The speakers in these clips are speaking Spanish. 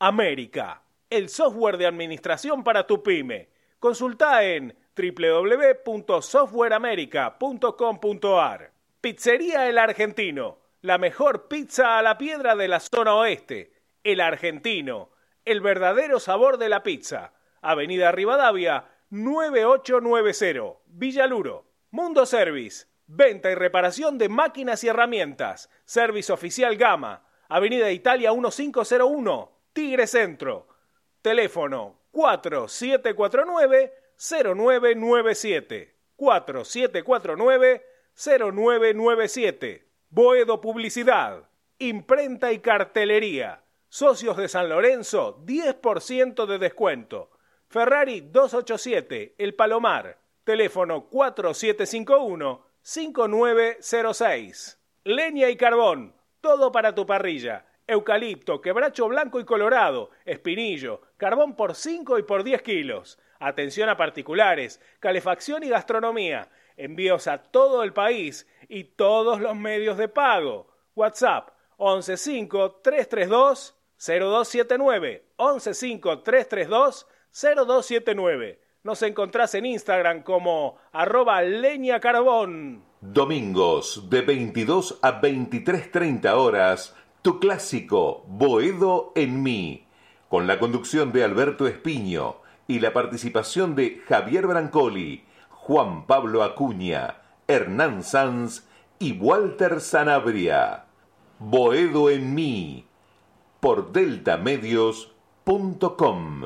América, el software de administración para tu pyme. Consulta en www.softwareamerica.com.ar. Pizzería El Argentino, la mejor pizza a la piedra de la zona oeste. El Argentino, el verdadero sabor de la pizza. Avenida Rivadavia, 9890, Villaluro. Mundo Service, venta y reparación de máquinas y herramientas. Service Oficial Gama, Avenida Italia 1501, Tigre Centro. Teléfono 4749-0997. 4749-0997. Boedo Publicidad. Imprenta y cartelería. Socios de San Lorenzo, 10% de descuento. Ferrari 287, El Palomar. Teléfono 4751-5906. Leña y carbón. Todo para tu parrilla eucalipto, quebracho blanco y colorado, espinillo, carbón por 5 y por 10 kilos. Atención a particulares, calefacción y gastronomía. Envíos a todo el país y todos los medios de pago. WhatsApp 115-332-0279. 115-332-0279. Nos encontrás en Instagram como arroba leña carbón. Domingos de 22 a 23.30 horas tu clásico Boedo en mí, con la conducción de Alberto Espiño y la participación de Javier Brancoli, Juan Pablo Acuña, Hernán Sanz y Walter Sanabria. Boedo en mí, por deltamedios.com.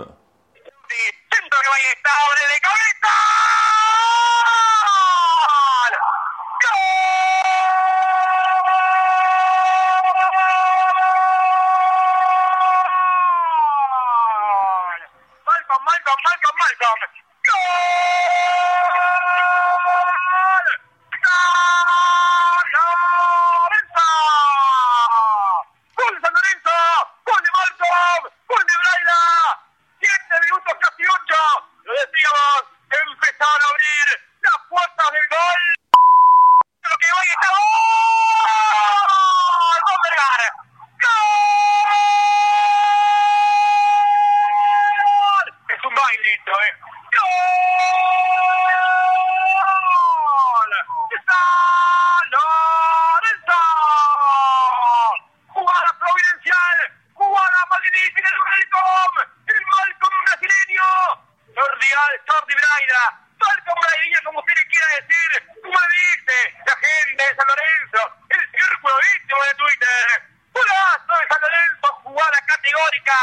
Braida, falta un como usted le quiera decir, como dice la gente de San Lorenzo, el círculo íntimo de Twitter, golazo de San Lorenzo, jugada categórica,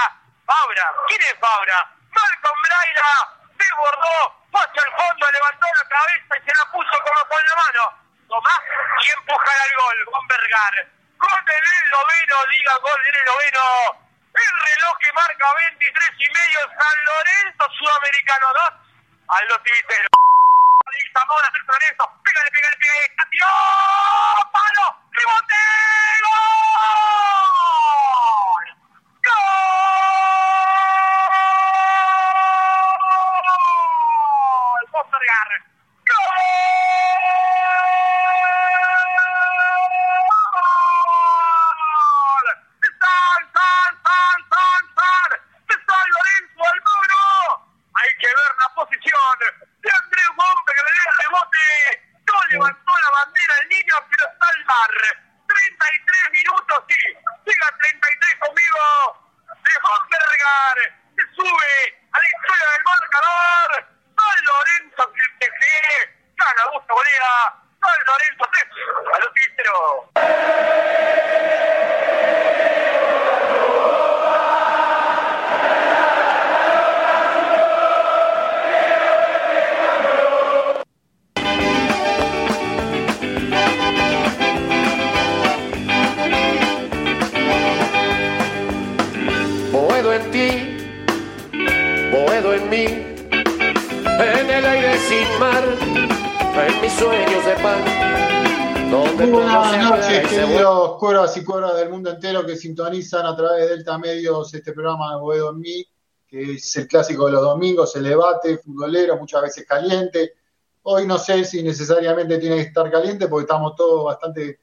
Fabra, ¿quién es Fabra? Malcolm Braida, desbordó, paso al fondo, levantó la cabeza y se la puso como con la mano, Tomás y empujar al gol, con Vergar, gol en el noveno, diga gol en el noveno, el reloj que marca 23 y medio, San Lorenzo, Sudamericano 2, Aldo Civitero. Zamora, Sergio Lorenzo, pégale, pégale, pégale, ¡Tiró! ¡Palo! ¡Rebote! ¡Gol! ¡Gol! ¡Postergar! A través de Delta Medios este programa de Boedo en mí, que es el clásico de los domingos, el debate futbolero, muchas veces caliente. Hoy no sé si necesariamente tiene que estar caliente porque estamos todos bastante,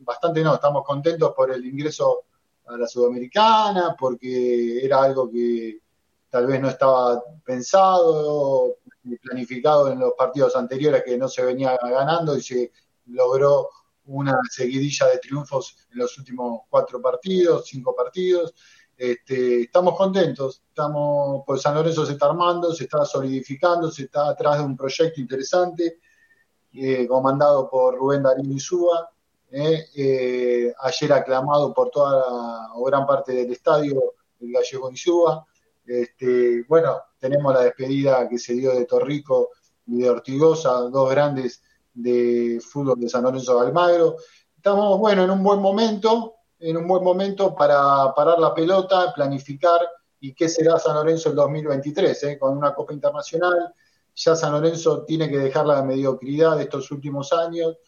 bastante no, estamos contentos por el ingreso a la Sudamericana, porque era algo que tal vez no estaba pensado, planificado en los partidos anteriores que no se venía ganando y se logró una seguidilla de triunfos en los últimos cuatro partidos, cinco partidos. Este, estamos contentos, estamos, pues San Lorenzo se está armando, se está solidificando, se está atrás de un proyecto interesante, eh, comandado por Rubén Darío Insúa, eh, eh, ayer aclamado por toda la, o gran parte del estadio, el gallego Insúa. Este, bueno, tenemos la despedida que se dio de Torrico y de Ortigosa, dos grandes de fútbol de San Lorenzo de Almagro. Estamos, bueno, en un buen momento, en un buen momento para parar la pelota, planificar y qué será San Lorenzo el 2023, ¿eh? con una Copa Internacional. Ya San Lorenzo tiene que dejar la mediocridad de estos últimos años.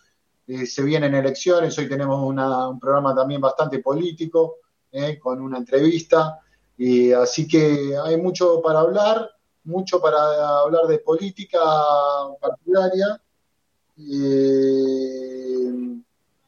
Eh, se vienen elecciones, hoy tenemos un programa también bastante político, ¿eh? con una entrevista. Y así que hay mucho para hablar, mucho para hablar de política partidaria.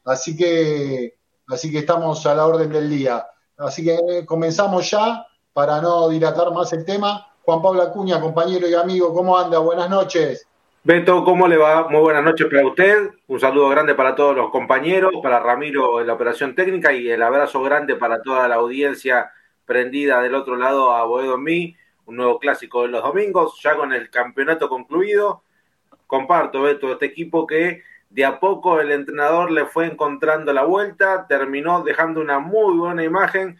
Así que así que estamos a la orden del día. Así que comenzamos ya para no dilatar más el tema. Juan Pablo Acuña, compañero y amigo, ¿cómo anda? Buenas noches. Beto, ¿cómo le va? Muy buenas noches para usted. Un saludo grande para todos los compañeros, para Ramiro en la operación técnica y el abrazo grande para toda la audiencia prendida del otro lado a Boedo en mí, un nuevo clásico de los domingos, ya con el campeonato concluido. Comparto, Beto, este equipo que de a poco el entrenador le fue encontrando la vuelta, terminó dejando una muy buena imagen,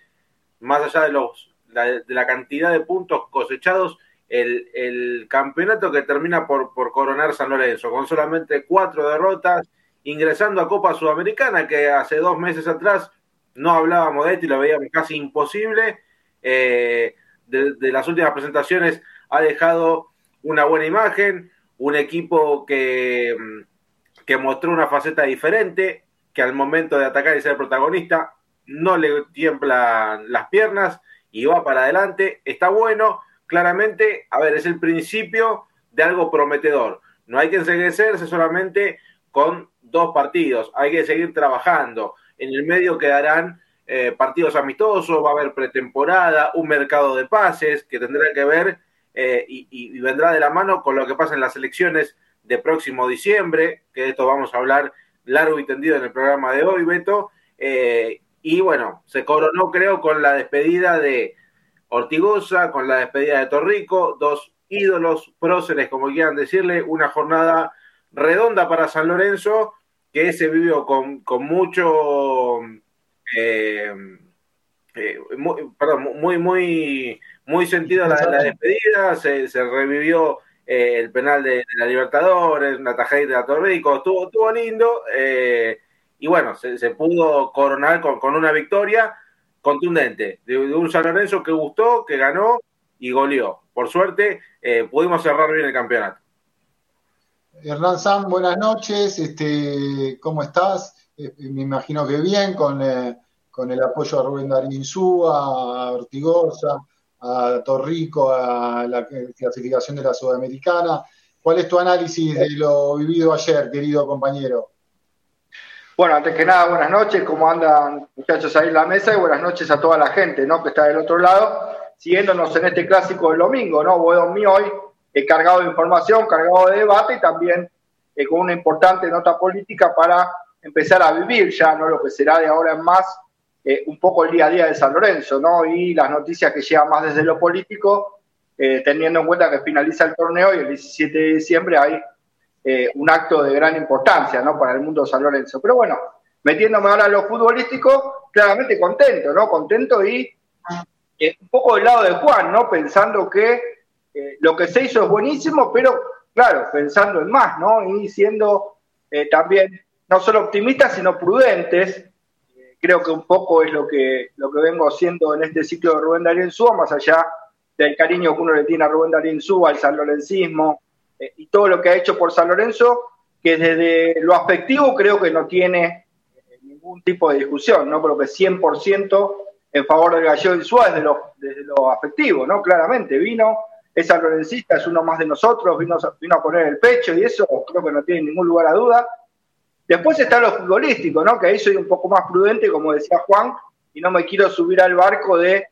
más allá de, los, de la cantidad de puntos cosechados, el, el campeonato que termina por, por coronar San Lorenzo, con solamente cuatro derrotas, ingresando a Copa Sudamericana, que hace dos meses atrás no hablábamos de esto y lo veíamos casi imposible. Eh, de, las últimas presentaciones ha dejado una buena imagen, un equipo que, que mostró una faceta diferente, que al momento de atacar y ser protagonista no le tiemblan las piernas y va para adelante. Está bueno, claramente, a ver, es el principio de algo prometedor. No hay que enseguecerse solamente con dos partidos, hay que seguir trabajando en el medio quedarán eh, partidos amistosos, va a haber pretemporada, un mercado de pases que tendrá que ver eh, y, vendrá de la mano con lo que pasa en las elecciones de próximo diciembre, que de esto vamos a hablar largo y tendido en el programa de hoy, Beto. Eh, y bueno, se coronó creo con la despedida de Ortigosa, con la despedida de Torrico, dos ídolos, próceres, como quieran decirle, una jornada redonda para San Lorenzo que se vivió con, mucho, eh, eh, muy, perdón, muy, muy, muy sentido la, la despedida, se, revivió eh, el penal de, la Libertadores, una tajada de Torrico, estuvo, estuvo lindo, y bueno, se, pudo coronar con, una victoria contundente de, un San Lorenzo que gustó, que ganó y goleó. Por suerte, pudimos cerrar bien el campeonato. Hernán Sam, buenas noches. Este, ¿Cómo estás? Eh, me imagino que bien, con, eh, con el apoyo a Rubén Darín a Ortigosa, a Torrico, a la clasificación de la Sudamericana. ¿Cuál es tu análisis de lo vivido ayer, querido compañero? Bueno, antes que nada, buenas noches, ¿cómo andan muchachos ahí en la mesa? Y buenas noches a toda la gente ¿no? que está del otro lado, siguiéndonos en este clásico del domingo, ¿no? Voy mí hoy eh, cargado de información, cargado de debate y también eh, con una importante nota política para empezar a vivir ya no lo que será de ahora en más eh, un poco el día a día de San Lorenzo, ¿no? Y las noticias que llegan más desde lo político, teniendo en cuenta que finaliza el torneo y el 17 de diciembre hay un acto de gran importancia, ¿no? Para el mundo de San Lorenzo. Pero bueno, metiéndome ahora en lo futbolístico, claramente contento, ¿no? Contento y un poco del lado de Juan, ¿no? Pensando que eh, lo que se hizo es buenísimo, pero claro, pensando en más, ¿no? Y siendo eh, también no solo optimistas, sino prudentes. Eh, creo que un poco es lo que, lo que vengo haciendo en este ciclo de Rubén Darín Súa, más allá del cariño que uno le tiene a Rubén Darín Súa, al San Lorencismo y todo lo que ha hecho por San Lorenzo, que desde lo afectivo creo que no tiene ningún tipo de discusión, ¿no? Creo que 100% en favor del Gallego Insúa desde lo, desde lo afectivo, ¿no? Claramente vino es lorencista, es uno más de nosotros, vino, vino a poner el pecho y eso creo que no tiene ningún lugar a duda. Después está lo futbolístico, ¿no? Que ahí soy un poco más prudente, como decía Juan, y no me quiero subir al barco de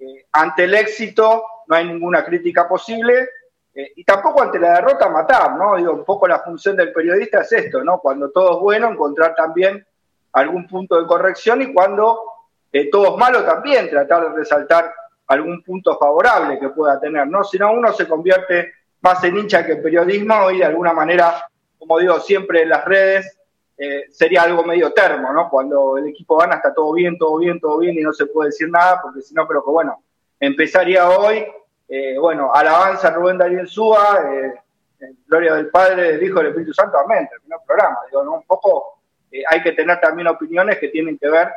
eh, ante el éxito no hay ninguna crítica posible eh, y tampoco ante la derrota matar, ¿no? Digo, un poco la función del periodista es esto, ¿no? Cuando todo es bueno, encontrar también algún punto de corrección y cuando eh, todo es malo también, tratar de resaltar algún punto favorable que pueda tener, ¿no? Si no, uno se convierte más en hincha que en periodismo y de alguna manera, como digo siempre en las redes, eh, sería algo medio termo, ¿no? Cuando el equipo gana está todo bien, todo bien, todo bien y no se puede decir nada, porque si no, creo que, bueno, empezaría hoy eh, bueno, alabanza Rubén Darío Súa, eh, gloria del Padre, del Hijo del Espíritu Santo, amén, terminó el programa. Digo, un poco eh, hay que tener también opiniones que tienen que ver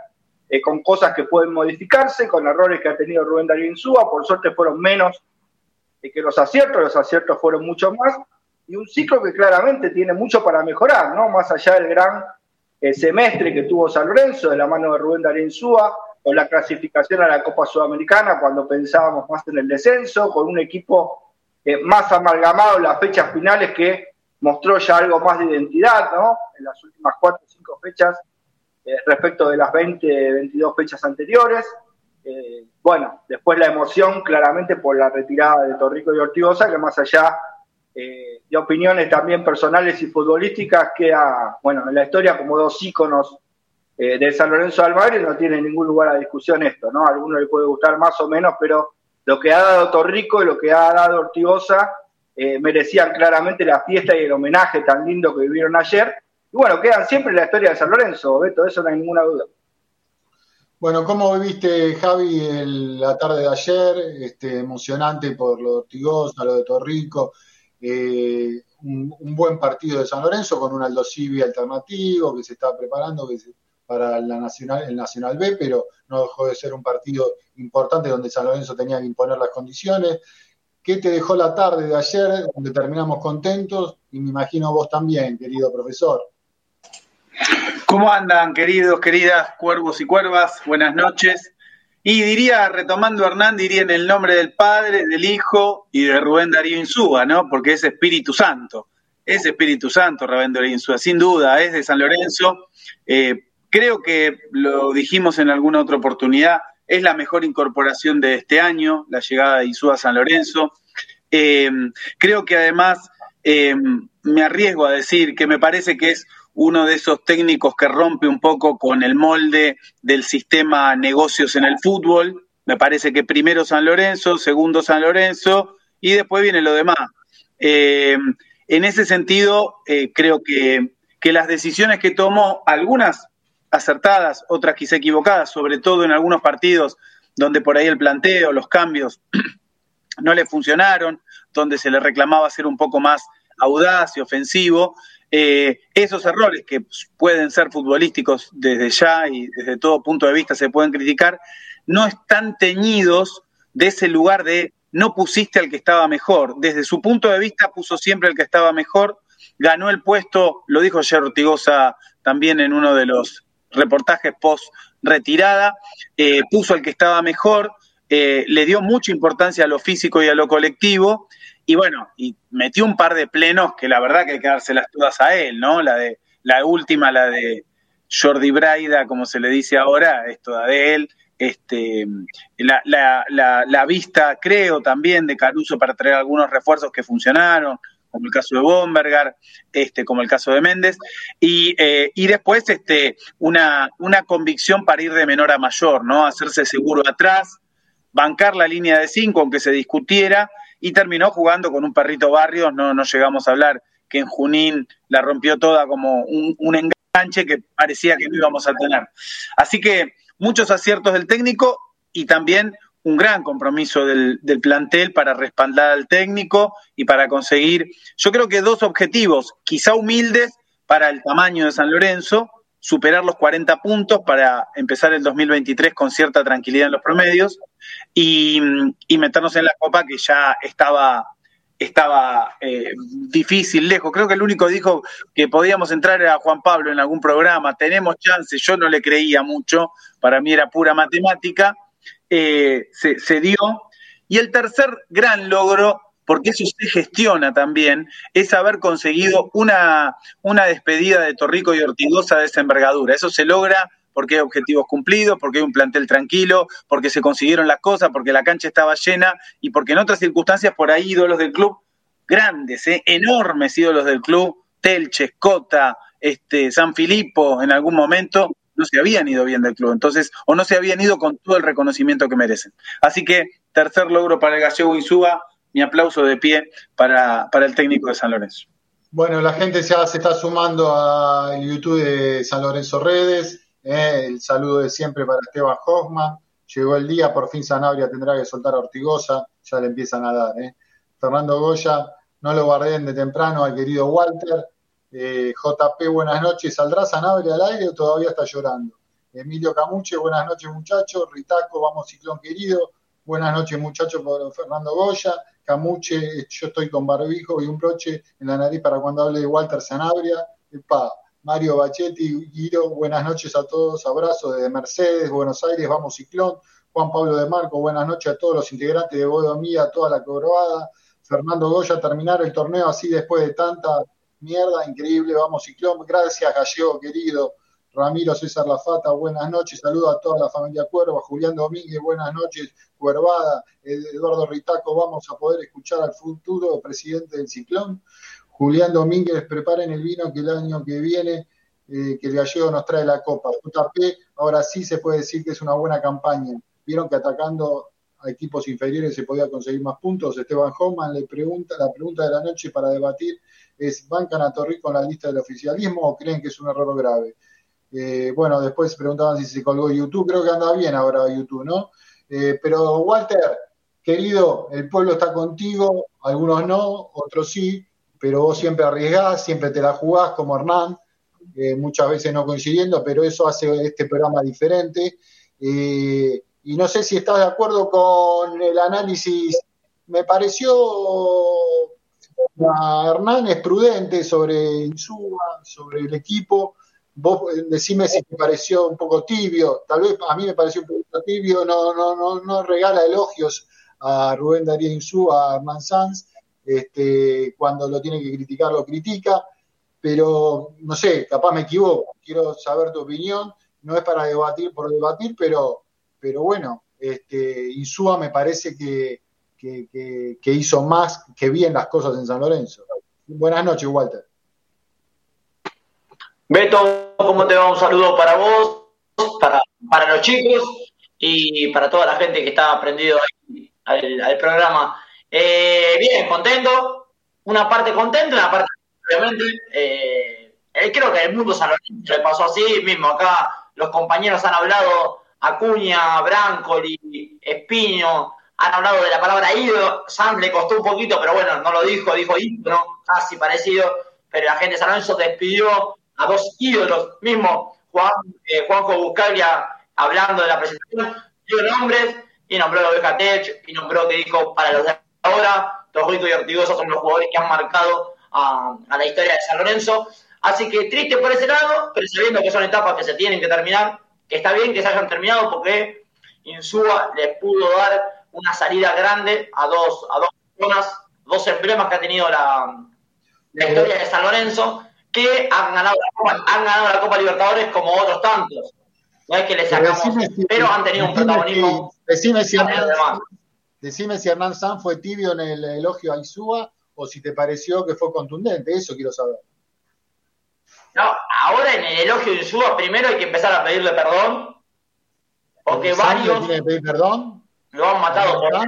eh, con cosas que pueden modificarse, con errores que ha tenido Rubén Darío Insúa, por suerte fueron menos que los aciertos, los aciertos fueron mucho más, y un ciclo que claramente tiene mucho para mejorar, ¿no? Más allá del gran semestre que tuvo San Lorenzo, de la mano de Rubén Darío Insúa, con la clasificación a la Copa Sudamericana cuando pensábamos más en el descenso, con un equipo eh, más amalgamado en las fechas finales que mostró ya algo más de identidad, ¿no? En las últimas cuatro o cinco fechas eh, respecto de las 20, 22 fechas anteriores. Eh, bueno, después la emoción claramente por la retirada de Torrico y Ortigosa, que más allá de opiniones también personales y futbolísticas, queda, bueno, en la historia como dos íconos eh, de San Lorenzo de Almagro no tiene ningún lugar a discusión esto, ¿no? A alguno le puede gustar más o menos, pero lo que ha dado Torrico y lo que ha dado Ortigosa eh, merecían claramente la fiesta y el homenaje tan lindo que vivieron ayer. Y bueno, quedan siempre en la historia de San Lorenzo, Beto, eso no hay ninguna duda. Bueno, ¿cómo viviste, Javi, la tarde de ayer? Este, emocionante por lo de Ortigosa, lo de Torrico. Un, buen partido de San Lorenzo con un Aldo Civi alternativo que se está preparando, para la Nacional, el Nacional B, pero no dejó de ser un partido importante donde San Lorenzo tenía que imponer las condiciones. ¿Qué te dejó la tarde de ayer, donde terminamos contentos? Y me imagino vos también, querido profesor. ¿Cómo andan, queridos, queridas cuervos y cuervas? Buenas noches. Y diría, retomando a Hernán, diría en el nombre del Padre, del Hijo y de Rubén Darío Insúa, ¿no? Porque es Espíritu Santo. Es Espíritu Santo, Rubén Darío Insúa, sin duda, es de San Lorenzo. Eh, Creo que lo dijimos en alguna otra oportunidad, es la mejor incorporación de este año, la llegada de Isúa San Lorenzo. Eh, creo que además eh, me arriesgo a decir que me parece que es uno de esos técnicos que rompe un poco con el molde del sistema negocios en el fútbol. Me parece que primero San Lorenzo, segundo San Lorenzo y después viene lo demás. Eh, en ese sentido, creo que, que las decisiones que tomó, algunas acertadas, otras quizá equivocadas, sobre todo en algunos partidos donde por ahí el planteo, los cambios no le funcionaron, donde se le reclamaba ser un poco más audaz y ofensivo. Eh, esos errores que pueden ser futbolísticos desde ya y desde todo punto de vista se pueden criticar, no están teñidos de ese lugar de no pusiste al que estaba mejor. Desde su punto de vista puso siempre al que estaba mejor, ganó el puesto, lo dijo ayer Ortigosa también en uno de los reportajes post retirada, eh, puso al que estaba mejor, eh, le dio mucha importancia a lo físico y a lo colectivo, y bueno, y metió un par de plenos que la verdad que hay que dárselas todas a él, ¿no? La de la última, la de Jordi Braida, como se le dice ahora, es toda de él. Este, la, la, la, la vista, creo, también de Caruso para traer algunos refuerzos que funcionaron como el caso de Bombergar, este, como el caso de Méndez, y, eh, y después este, una, una convicción para ir de menor a mayor, ¿no? Hacerse seguro atrás, bancar la línea de cinco, aunque se discutiera, y terminó jugando con un perrito barrio, no, no llegamos a hablar que en Junín la rompió toda como un, un enganche que parecía que no íbamos a tener. Así que muchos aciertos del técnico y también un gran compromiso del, plantel para respaldar al técnico y para conseguir, yo creo que dos objetivos, quizá humildes para el tamaño de San Lorenzo, superar los 40 puntos para empezar el 2023 con cierta tranquilidad en los promedios y, meternos en la Copa que ya estaba estaba eh, difícil, lejos. Creo que el único dijo que podíamos entrar era Juan Pablo en algún programa. Tenemos chance, yo no le creía mucho, para mí era pura matemática, eh, se, dio. Y el tercer gran logro, porque eso se gestiona también, es haber conseguido una, una despedida de Torrico y Ortigosa de esa envergadura. Eso se logra porque hay objetivos cumplidos, porque hay un plantel tranquilo, porque se consiguieron las cosas, porque la cancha estaba llena y porque en otras circunstancias por ahí ídolos del club, grandes, ¿eh? enormes ídolos del club, Telche, Escota, este, San Filipo en algún momento, no se habían ido bien del club, entonces, o no se habían ido con todo el reconocimiento que merecen. Así que, tercer logro para el gallego Insúa, mi aplauso de pie para, para el técnico de San Lorenzo. Bueno, la gente ya se está sumando al YouTube de San Lorenzo Redes. Eh, el saludo de siempre para Esteban Hoffman. Llegó el día, por fin Sanabria tendrá que soltar a Ortigosa. Ya le empiezan a dar. Eh. Fernando Goya, no lo guarden de temprano al querido Walter. Eh, JP, buenas noches. ¿Saldrá Sanabria al aire o todavía está llorando? Emilio Camuche, buenas noches muchachos. Ritaco, vamos ciclón querido. Buenas noches muchachos por Fernando Goya. Camuche, yo estoy con barbijo y un broche en la nariz para cuando hable de Walter Sanabria. Mario Bachetti, Guido, buenas noches a todos, abrazo desde Mercedes, Buenos Aires, vamos Ciclón. Juan Pablo de Marco, buenas noches a todos los integrantes de Bodomía, a toda la cobrada. Fernando Goya, terminar el torneo así después de tanta mierda, increíble, vamos Ciclón. Gracias, Gallego, querido. Ramiro César Lafata, buenas noches, saludo a toda la familia Cuerva, Julián Domínguez, buenas noches, Cuervada, Eduardo Ritaco, vamos a poder escuchar al futuro presidente del Ciclón. Julián Domínguez, preparen el vino que el año que viene, eh, que el gallego nos trae la copa. JP, ahora sí se puede decir que es una buena campaña. Vieron que atacando a equipos inferiores se podía conseguir más puntos. Esteban Hoffman le pregunta, la pregunta de la noche para debatir es, ¿bancan a en la lista del oficialismo o creen que es un error grave? Eh, bueno, después preguntaban si se colgó YouTube, creo que anda bien ahora YouTube, ¿no? Eh, pero Walter, querido, el pueblo está contigo, algunos no, otros sí, pero vos siempre arriesgás, siempre te la jugás como Hernán, eh, muchas veces no coincidiendo, pero eso hace este programa diferente. y no sé si estás de acuerdo con el análisis, me pareció Hernán es prudente sobre Insúa, sobre el equipo, Vos eh, decime si te pareció un poco tibio, tal vez a mí me pareció un poco tibio, no, no, no, no regala elogios a Rubén Darío Insú, a Herman Sanz, este, cuando lo tiene que criticar lo critica, pero no sé, capaz me equivoco, quiero saber tu opinión, no es para debatir por debatir, pero, pero bueno, este, Insúa me parece que, que, hizo más que bien las cosas en San Lorenzo. Buenas noches, Walter. Beto, ¿cómo te va? Un saludo para vos, para, para los chicos y para toda la gente que está aprendido al, programa. Eh, bien, contento. Una parte contenta, una parte, obviamente. Eh, eh, creo que el mundo San Lorenzo le pasó así mismo. Acá los compañeros han hablado, Acuña, Brancoli, Espino, han hablado de la palabra ídolo. Sam le costó un poquito, pero bueno, no lo dijo, dijo ídolo, casi parecido. Pero la gente de San Lorenzo despidió a dos ídolos, mismo Juan, eh, Juanjo Buscalia hablando de la presentación, dio nombres y nombró a Oveja Tech y nombró que dijo para los de ahora, Torrico y Ortigosa son los jugadores que han marcado a, la historia de San Lorenzo. Así que triste por ese lado, pero sabiendo que son etapas que se tienen que terminar, que está bien que se hayan terminado porque Insúa les pudo dar una salida grande a dos, a dos zonas, dos emblemas que ha tenido la, la historia de San Lorenzo que han ganado, han ganado la Copa Libertadores como otros tantos. No es que les sacamos, pero, han tenido un protagonismo. Decime si, Hernán, decime si Hernán San fue tibio en el elogio a Isúa o si te pareció que fue contundente. Eso quiero saber. No, ahora en el elogio de Isúa primero hay que empezar a pedirle perdón. Porque varios. perdón? Lo han matado por demás.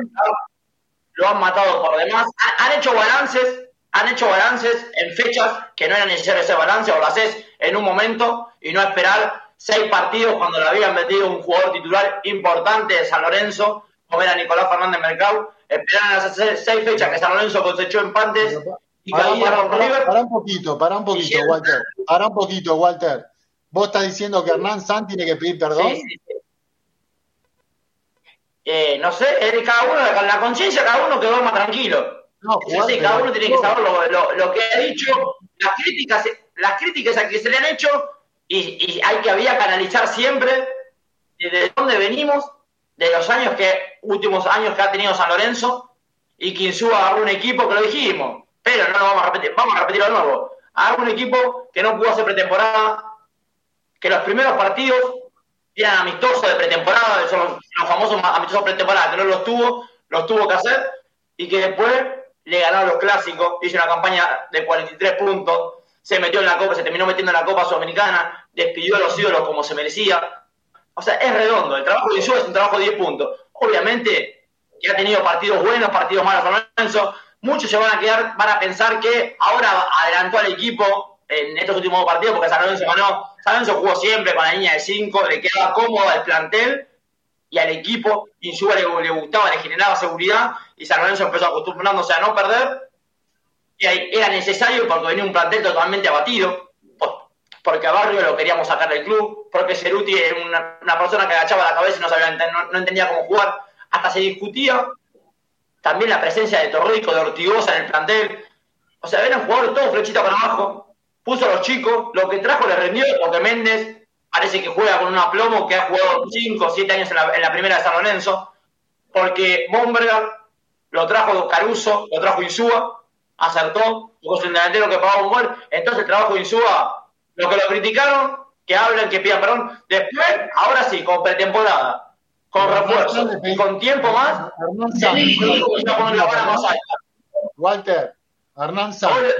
Lo han matado por demás. Han hecho balances han hecho balances en fechas que no era necesario ese balance, o lo haces en un momento y no esperar seis partidos cuando le habían metido un jugador titular importante de San Lorenzo, como era Nicolás Fernández Mercado, esperar esas seis fechas que San Lorenzo cosechó empates y para, para, para, un poquito, para un poquito, Walter. Para un poquito, Walter. Vos estás diciendo que Hernán San tiene que pedir perdón. Sí, sí, eh, no sé, es cada uno, la conciencia cada uno que duerma tranquilo. No, sí, cada uno tiene que saber lo, que ha dicho, las críticas, las críticas a que se le han hecho, y, hay que había que analizar siempre de dónde venimos, de los años que, últimos años que ha tenido San Lorenzo, y quien suba a un equipo que lo dijimos, pero no lo vamos a repetir, vamos a repetirlo de nuevo, a un equipo que no pudo hacer pretemporada, que los primeros partidos eran amistosos de pretemporada, son los, famosos amistosos pretemporada, que no los tuvo, los tuvo que hacer, y que después le ganaron los clásicos, hizo una campaña de 43 puntos, se metió en la Copa, se terminó metiendo en la Copa Sudamericana, despidió a los ídolos como se merecía. O sea, es redondo, el trabajo de Insúa es un trabajo de 10 puntos. Obviamente que ha tenido partidos buenos, partidos malos Lorenzo, muchos se van a quedar, van a pensar que ahora adelantó al equipo en estos últimos partidos porque San Lorenzo ganó. San Lorenzo jugó siempre con la línea de 5, le quedaba cómodo al plantel y al equipo. Le, le, gustaba, le generaba seguridad y San Lorenzo empezó acostumbrándose a no perder. Y era necesario porque venía un plantel totalmente abatido, porque a Barrio lo queríamos sacar del club, porque Ceruti era una, persona que agachaba la cabeza y no, sabía, no, entendía cómo jugar. Hasta se discutía también la presencia de Torrico, de Ortigosa en el plantel. O sea, eran jugadores todos flechita para abajo. Puso a los chicos, lo que trajo le rendió, porque Méndez parece que juega con un aplomo que ha jugado 5 o 7 años en la, primera de San Lorenzo, porque Bomberger lo trajo Caruso, lo trajo Insúa, acertó, jugó su delantero que pagaba un gol, entonces el trabajo de Insúa, lo que lo criticaron, que hablen, que pidan perdón, después, ahora sí, con pretemporada, con refuerzo y con tiempo más, Walter, Hernán Sánchez,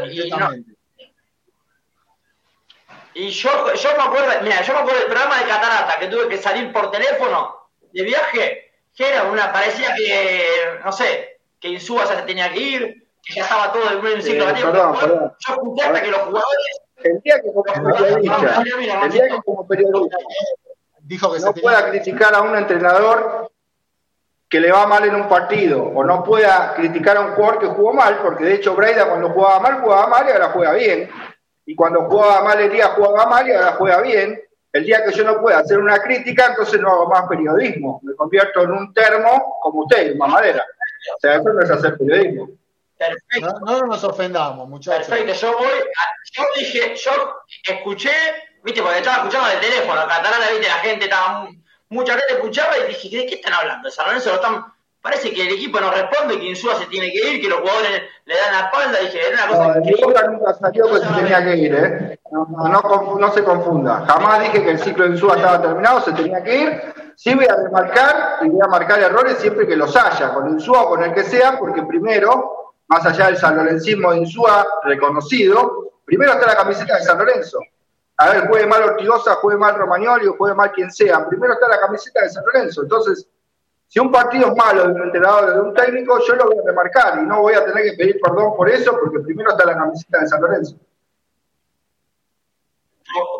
y yo, yo me acuerdo, mira, yo me acuerdo del programa de Catarata, que tuve que salir por teléfono de viaje, que era una, parecía que, no sé, que Insúa se tenía que ir, que ya estaba todo el ciclo eh, perdón, perdón. Yo escuché hasta que los jugadores. El día que como periodista, el día que como periodista dijo que no pueda criticar a un entrenador que le va mal en un partido, o no pueda criticar a un jugador que jugó mal, porque de hecho Braida cuando jugaba mal, jugaba mal y ahora juega bien y cuando jugaba mal el día jugaba mal y ahora juega bien. El día que yo no pueda hacer una crítica, entonces no hago más periodismo. Me convierto en un termo como usted, mamadera. O sea, eso no es hacer periodismo. Perfecto. No, no nos ofendamos, muchachos. Perfecto, yo voy, yo dije, yo escuché, viste, porque estaba escuchando el teléfono, Catalana, viste, la gente estaba, mucha gente escuchaba y dije, ¿de qué están hablando? San Lorenzo lo están parece que el equipo no responde, que Insúa se tiene que ir, que los jugadores le dan la espalda. Dije, era una cosa no, increíble. nunca salió que se tenía que ir, ¿eh? No, no, se confunda. Jamás dije que el ciclo de Insúa estaba terminado, se tenía que ir. Sí voy a remarcar y voy a marcar errores siempre que los haya, con Insúa o con el que sea, porque primero, más allá del sanlorencismo de Insúa reconocido, primero está la camiseta de San Lorenzo. A ver, juegue mal Ortigosa, juegue mal Romagnoli o juegue mal quien sea. Primero está la camiseta de San Lorenzo. Entonces, si un partido es malo de un entrenador de un técnico, yo lo voy a remarcar y no voy a tener que pedir perdón por eso, porque primero está la camiseta de San Lorenzo.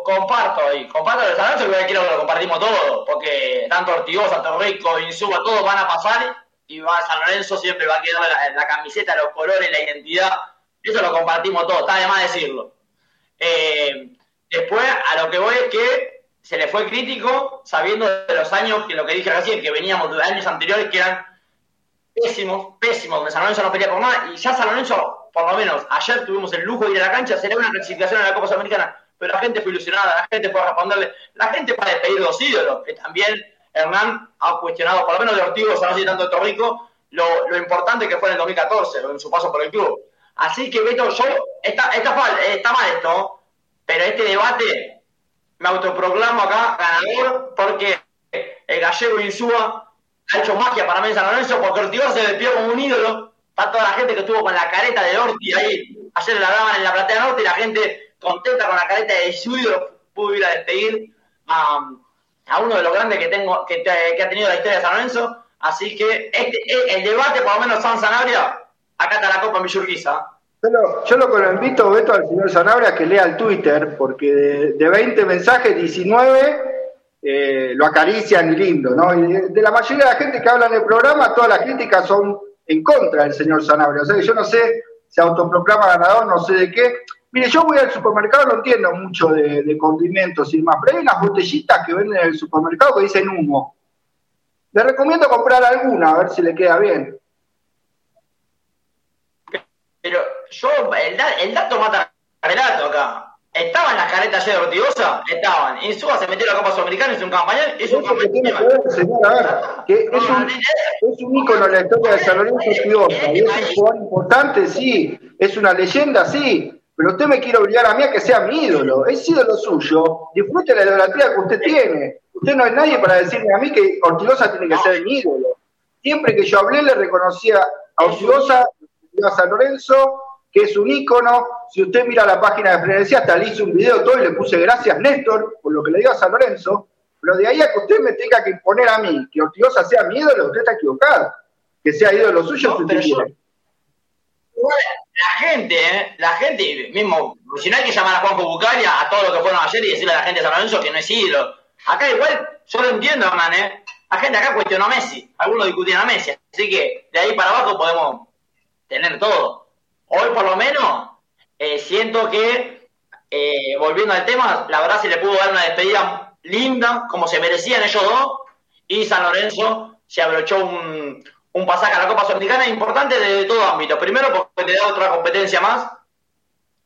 Comparto ahí, comparto de San Lorenzo, que quiero que lo compartimos todo, porque tanto Ortigosa, Torrico, Insúa, todos van a pasar y va San Lorenzo siempre va a quedar la, camiseta, los colores, la identidad, eso lo compartimos todo, está de más decirlo. Eh, después, a lo que voy es que se le fue crítico sabiendo de los años que lo que dije recién, que veníamos de años anteriores que eran pésimos, pésimos, donde San Lorenzo no peleaba por nada, y ya San Lorenzo, por lo menos, ayer tuvimos el lujo de ir a la cancha, sería una clasificación en la Copa Sudamericana, pero la gente fue ilusionada, la gente fue a responderle, la gente fue a despedir dos ídolos, que también Hernán ha cuestionado, por lo menos de Ortigo, no sé tanto de Torrico, lo, lo importante que fue en el 2014, en su paso por el club. Así que, Beto, yo, está, está, está mal esto, pero este debate me autoproclamo acá ganador porque el gallego Insúa ha hecho magia para mí San Lorenzo porque Ortigosa se despidió como un ídolo. Está toda la gente que estuvo con la careta de Orti ahí, ayer la daban en la platea norte y la gente contenta con la careta de su ídolo pudo ir a despedir a, uno de los grandes que tengo que, ha tenido la historia de San Lorenzo. Así que este, el debate, por lo menos San Sanabria, acá está la Copa en Villurquiza. Yo lo, que lo invito, Beto, al señor Sanabria que lea el Twitter, porque de, 20 mensajes, 19 eh, lo acarician y lindo, ¿no? Y de, la mayoría de la gente que habla en el programa, todas las críticas son en contra del señor Sanabria. O sea que yo no sé si autoproclama ganador, no sé de qué. Mire, yo voy al supermercado, no entiendo mucho de, de condimentos y demás, pero hay unas botellitas que venden en el supermercado que dicen humo. Le recomiendo comprar alguna, a ver si le queda bien. Pero yo, el, el dato mata el relato acá. ¿Estaban las caretas de Ortigosa? Estaban. Insúa se metió a la Copa Sudamericana, es un campañón, es un campañón. señor, a ver, que es un, es un ícono en la historia de San Lorenzo Ortigosa, y es un jugador importante, sí, es una leyenda, sí, pero usted me quiere obligar a mí a que sea mi ídolo. Es ídolo suyo. Disfrute la idolatría que usted tiene. Usted no es nadie para decirme a mí que Ortigosa tiene que ser mi ídolo. Siempre que yo hablé le reconocía a Ortigosa, a San Lorenzo, que es un ícono. Si usted mira la página de Frenesía, hasta le hice un video todo y le puse gracias Néstor por lo que le dio a San Lorenzo. Pero de ahí a que usted me tenga que imponer a mí que Ortigosa sea mi ídolo, usted está equivocado. Que sea ídolo suyo, no, usted quiere la gente, ¿eh? la gente, mismo, si no hay que llamar a Juanjo Bucalia, a todos los que fueron ayer y decirle a la gente de San Lorenzo que no es ídolo. Acá igual, yo lo entiendo, Hernán, ¿eh? La gente acá cuestionó a Messi, algunos discutían a Messi, así que de ahí para abajo podemos tener todo. Hoy por lo menos eh, siento que, eh, volviendo al tema, la verdad se le pudo dar una despedida linda, como se merecían ellos dos, y San Lorenzo se abrochó un, un pasaje a la Copa Sudamericana importante desde todo ámbito. Primero, porque te da otra competencia más.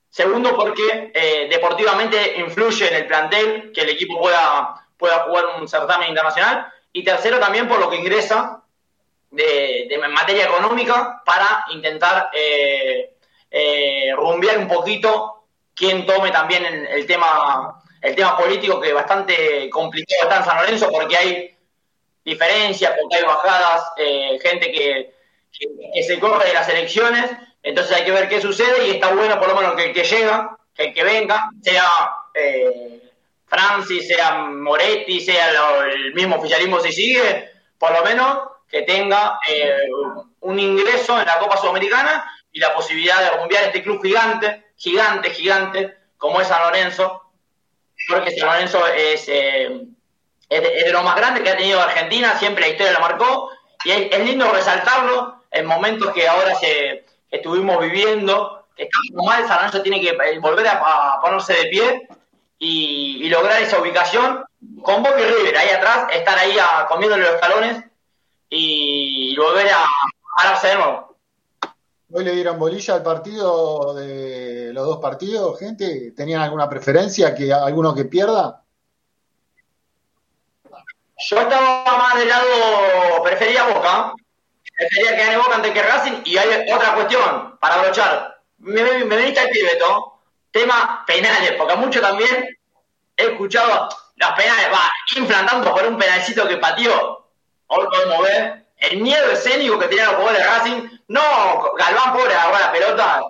Segundo, porque eh, deportivamente influye en el plantel que el equipo pueda, pueda jugar un certamen internacional. Y tercero, también por lo que ingresa de, materia económica para intentar eh, eh, rumbear un poquito quien tome también el, tema el tema político que es bastante complicado está en San Lorenzo porque hay diferencias, porque hay bajadas, eh, gente que, que, se corre de las elecciones, entonces hay que ver qué sucede y está bueno por lo menos que el que llega, que el que venga, sea eh, Francis, sea Moretti, sea el mismo oficialismo si sigue, por lo menos que tenga eh, un ingreso en la Copa Sudamericana y la posibilidad de rumbear este club gigante, gigante, gigante, como es San Lorenzo, porque San Lorenzo es... Eh, es de, lo más grande que ha tenido Argentina, siempre la historia la marcó, y es, lindo resaltarlo en momentos que ahora estuvimos viviendo, que estamos mal, San tiene que eh, volver a, ponerse de pie y, lograr esa ubicación con Boca y River, ahí atrás, estar ahí comiéndole los escalones y volver a pararse de nuevo. ¿Hoy le dieron bolilla al partido de los dos partidos, gente? ¿Tenían alguna preferencia? que ¿Alguno que pierda? Yo estaba más del lado, prefería Boca, prefería que gane Boca antes que Racing, y hay otra cuestión, para abrochar. Me, me, me veniste al pibeto, tema penales, porque mucho también he escuchado las penales, va, inflantando por un penalcito que pateó, hoy podemos ver, el miedo escénico que tenían los jugadores de Racing, no, Galván pobre agarró la pelota,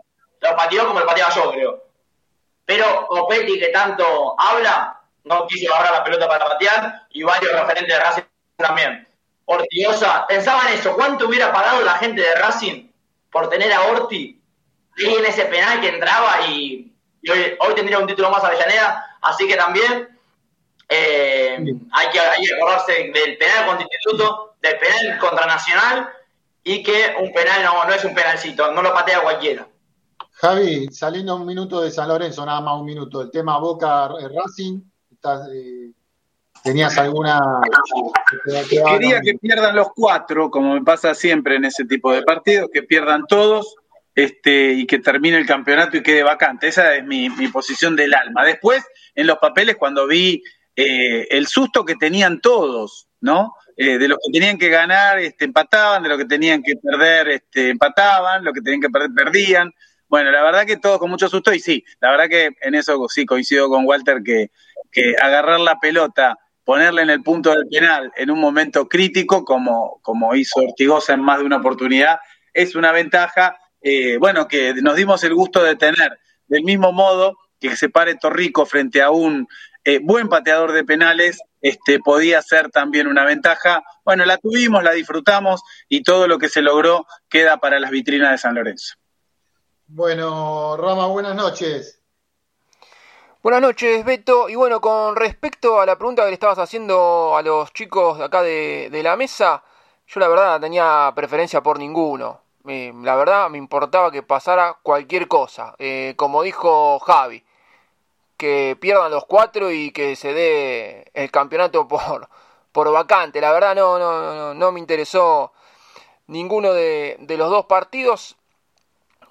lo pateó como lo pateaba yo, creo. Pero Copetti, que tanto habla, no quiso agarrar la pelota para patear y varios referentes de Racing también. Ortigosa, pensaban eso, ¿cuánto hubiera pagado la gente de Racing por tener a Orti ahí en ese penal que entraba y, hoy, tendría un título más Avellaneda? Así que también eh, hay, que, hay que acordarse del penal contra Instituto, del penal contra Nacional y que un penal no, no es un penalcito, no lo patea cualquiera. Javi, saliendo un minuto de San Lorenzo, nada más un minuto, el tema Boca Racing, eh, ¿Tenías alguna...? Quería que pierdan los cuatro, como me pasa siempre en ese tipo de partidos, que pierdan todos este, y que termine el campeonato y quede vacante. Esa es mi, posición del alma. Después, en los papeles, cuando vi eh, el susto que tenían todos, ¿no? Eh, de los que tenían que ganar, este, empataban, de los que tenían que perder, este, empataban, lo que tenían que perder, perdían. Bueno, la verdad que todos con mucho susto y sí, la verdad que en eso sí coincido con Walter que que agarrar la pelota, ponerla en el punto del penal en un momento crítico, como, como hizo Ortigosa en más de una oportunidad, es una ventaja, eh, bueno, que nos dimos el gusto de tener. Del mismo modo que se pare Torrico frente a un eh, buen pateador de penales, este, podía ser también una ventaja. Bueno, la tuvimos, la disfrutamos y todo lo que se logró queda para las vitrinas de San Lorenzo. Bueno, Rama, buenas noches. Buenas noches, Beto. Y bueno, con respecto a la pregunta que le estabas haciendo a los chicos de acá de, la mesa, yo la verdad tenía preferencia por ninguno. la verdad me importaba que pasara cualquier cosa. Eh, como dijo Javi, que pierdan los cuatro y que se dé el campeonato por, por vacante. La verdad no, no, no, no me interesó ninguno de, de los dos partidos.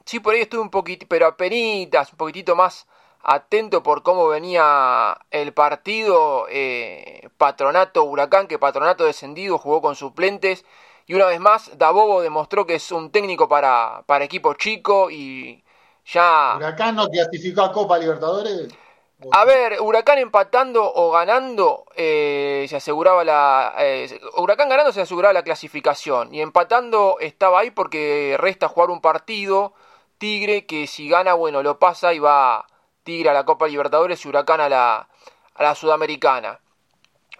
Sí, por ahí estuve un poquito, pero apenas, un poquitito más atento por cómo venía el partido. Eh, patronato Huracán, que Patronato descendido, jugó con suplentes. Y una vez más, Dabobo demostró que es un técnico para, para equipo chico y Ya. ¿Huracán no clasificó a Copa Libertadores? A ver, Huracán empatando o ganando eh, se aseguraba la. Eh, Huracán ganando se aseguraba la clasificación. Y empatando estaba ahí porque resta jugar un partido. Tigre que si gana, bueno, lo pasa y va Tigre a la Copa Libertadores y Huracán a la, a la Sudamericana.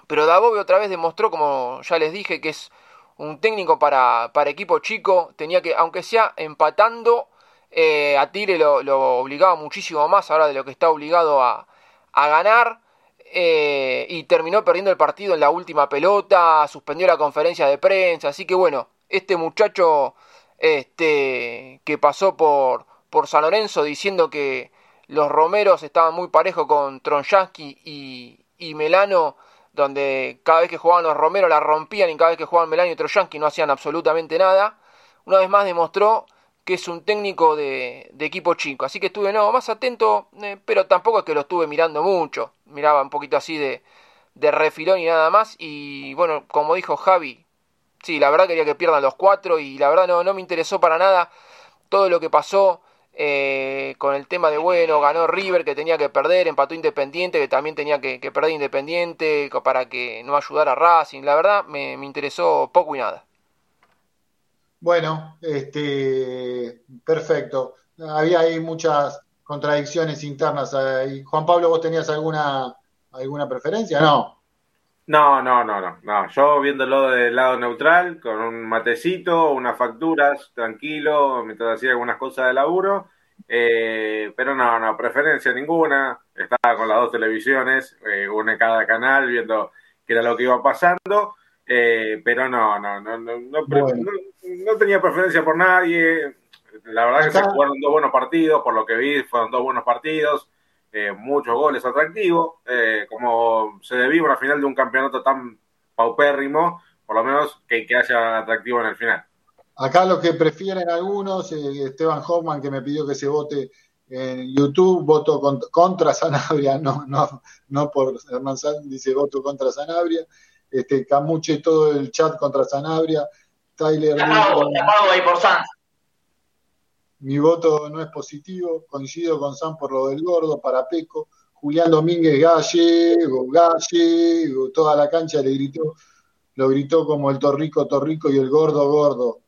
Pero Dabove otra vez demostró, como ya les dije, que es un técnico para, para equipo chico. Tenía que, aunque sea empatando, eh, a Tigre lo, lo, obligaba muchísimo más ahora de lo que está obligado a, a ganar. Eh, y terminó perdiendo el partido en la última pelota, suspendió la conferencia de prensa, así que bueno, este muchacho este, que pasó por, por San Lorenzo diciendo que los Romeros estaban muy parejos con Tronjansky y, Melano, donde cada vez que jugaban los Romeros la rompían y cada vez que jugaban Melano y Tronjansky no hacían absolutamente nada, una vez más demostró que es un técnico de, equipo chico. Así que estuve no, más atento, eh, pero tampoco es que lo estuve mirando mucho. Miraba un poquito así de, de refilón y nada más. Y bueno, como dijo Javi, sí, la verdad quería que pierdan los cuatro y la verdad no, no me interesó para nada todo lo que pasó. Eh, con el tema de bueno, ganó River que tenía que perder, empató Independiente que también tenía que, perder Independiente para que no ayudara a Racing. La verdad me interesó poco y nada. Bueno, este, perfecto. Había ahí muchas contradicciones internas. Ahí. Juan Pablo, ¿vos tenías alguna, alguna preferencia? No. No, no, no, no, no. Yo viéndolo del lado neutral, con un matecito, unas facturas, tranquilo, mientras hacía algunas cosas de laburo. Eh, pero no, no, preferencia ninguna. Estaba con las dos televisiones, eh, una en cada canal, viendo qué era lo que iba pasando. Eh, pero no, no, no, no, no, tenía preferencia por nadie. La verdad es que se jugaron dos buenos partidos, por lo que vi, fueron dos buenos partidos, eh, muchos goles atractivos, eh, como se debía una final de un campeonato tan paupérrimo, por lo menos que, que haya atractivo en el final. Acá lo que prefieren algunos, Esteban Hoffman que me pidió que se vote en YouTube, voto contra, Sanabria, no, no, no por Hernán dice voto contra Sanabria este, Camuche todo el chat contra Sanabria, Tyler. ahí por Mi voto no es positivo, coincido con San por lo del gordo, para Peco. Julián Domínguez Gallego, Gallego, toda la cancha le gritó, lo gritó como el Torrico, Torrico y el gordo, gordo.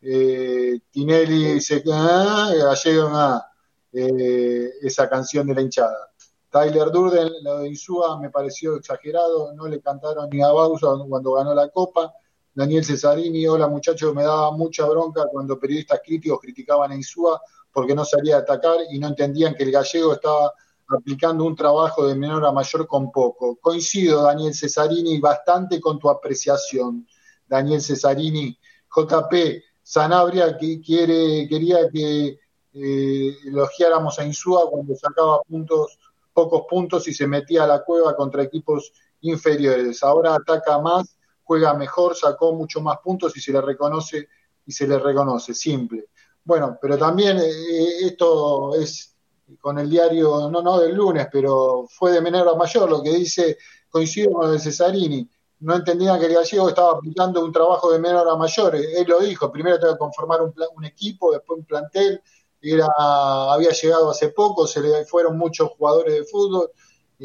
Eh, Tinelli se ah, Gallego, ah, eh, esa canción de la hinchada. Tyler Durden, lo de Insúa me pareció exagerado, no le cantaron ni a Bausa cuando ganó la Copa. Daniel Cesarini, hola muchachos, me daba mucha bronca cuando periodistas críticos criticaban a Insúa porque no salía atacar y no entendían que el gallego estaba aplicando un trabajo de menor a mayor con poco. Coincido, Daniel Cesarini, bastante con tu apreciación. Daniel Cesarini, JP, Sanabria quiere, quería que eh, elogiáramos a Insúa cuando sacaba puntos pocos puntos y se metía a la cueva contra equipos inferiores. Ahora ataca más, juega mejor, sacó mucho más puntos y se le reconoce y se le reconoce, simple. Bueno, pero también eh, esto es con el diario, no, no del lunes, pero fue de menor a mayor, lo que dice, coincido con el Cesarini, no entendían que el gallego estaba aplicando un trabajo de menor a mayor, él lo dijo, primero tengo que conformar un, un equipo, después un plantel, era, había llegado hace poco, se le fueron muchos jugadores de fútbol,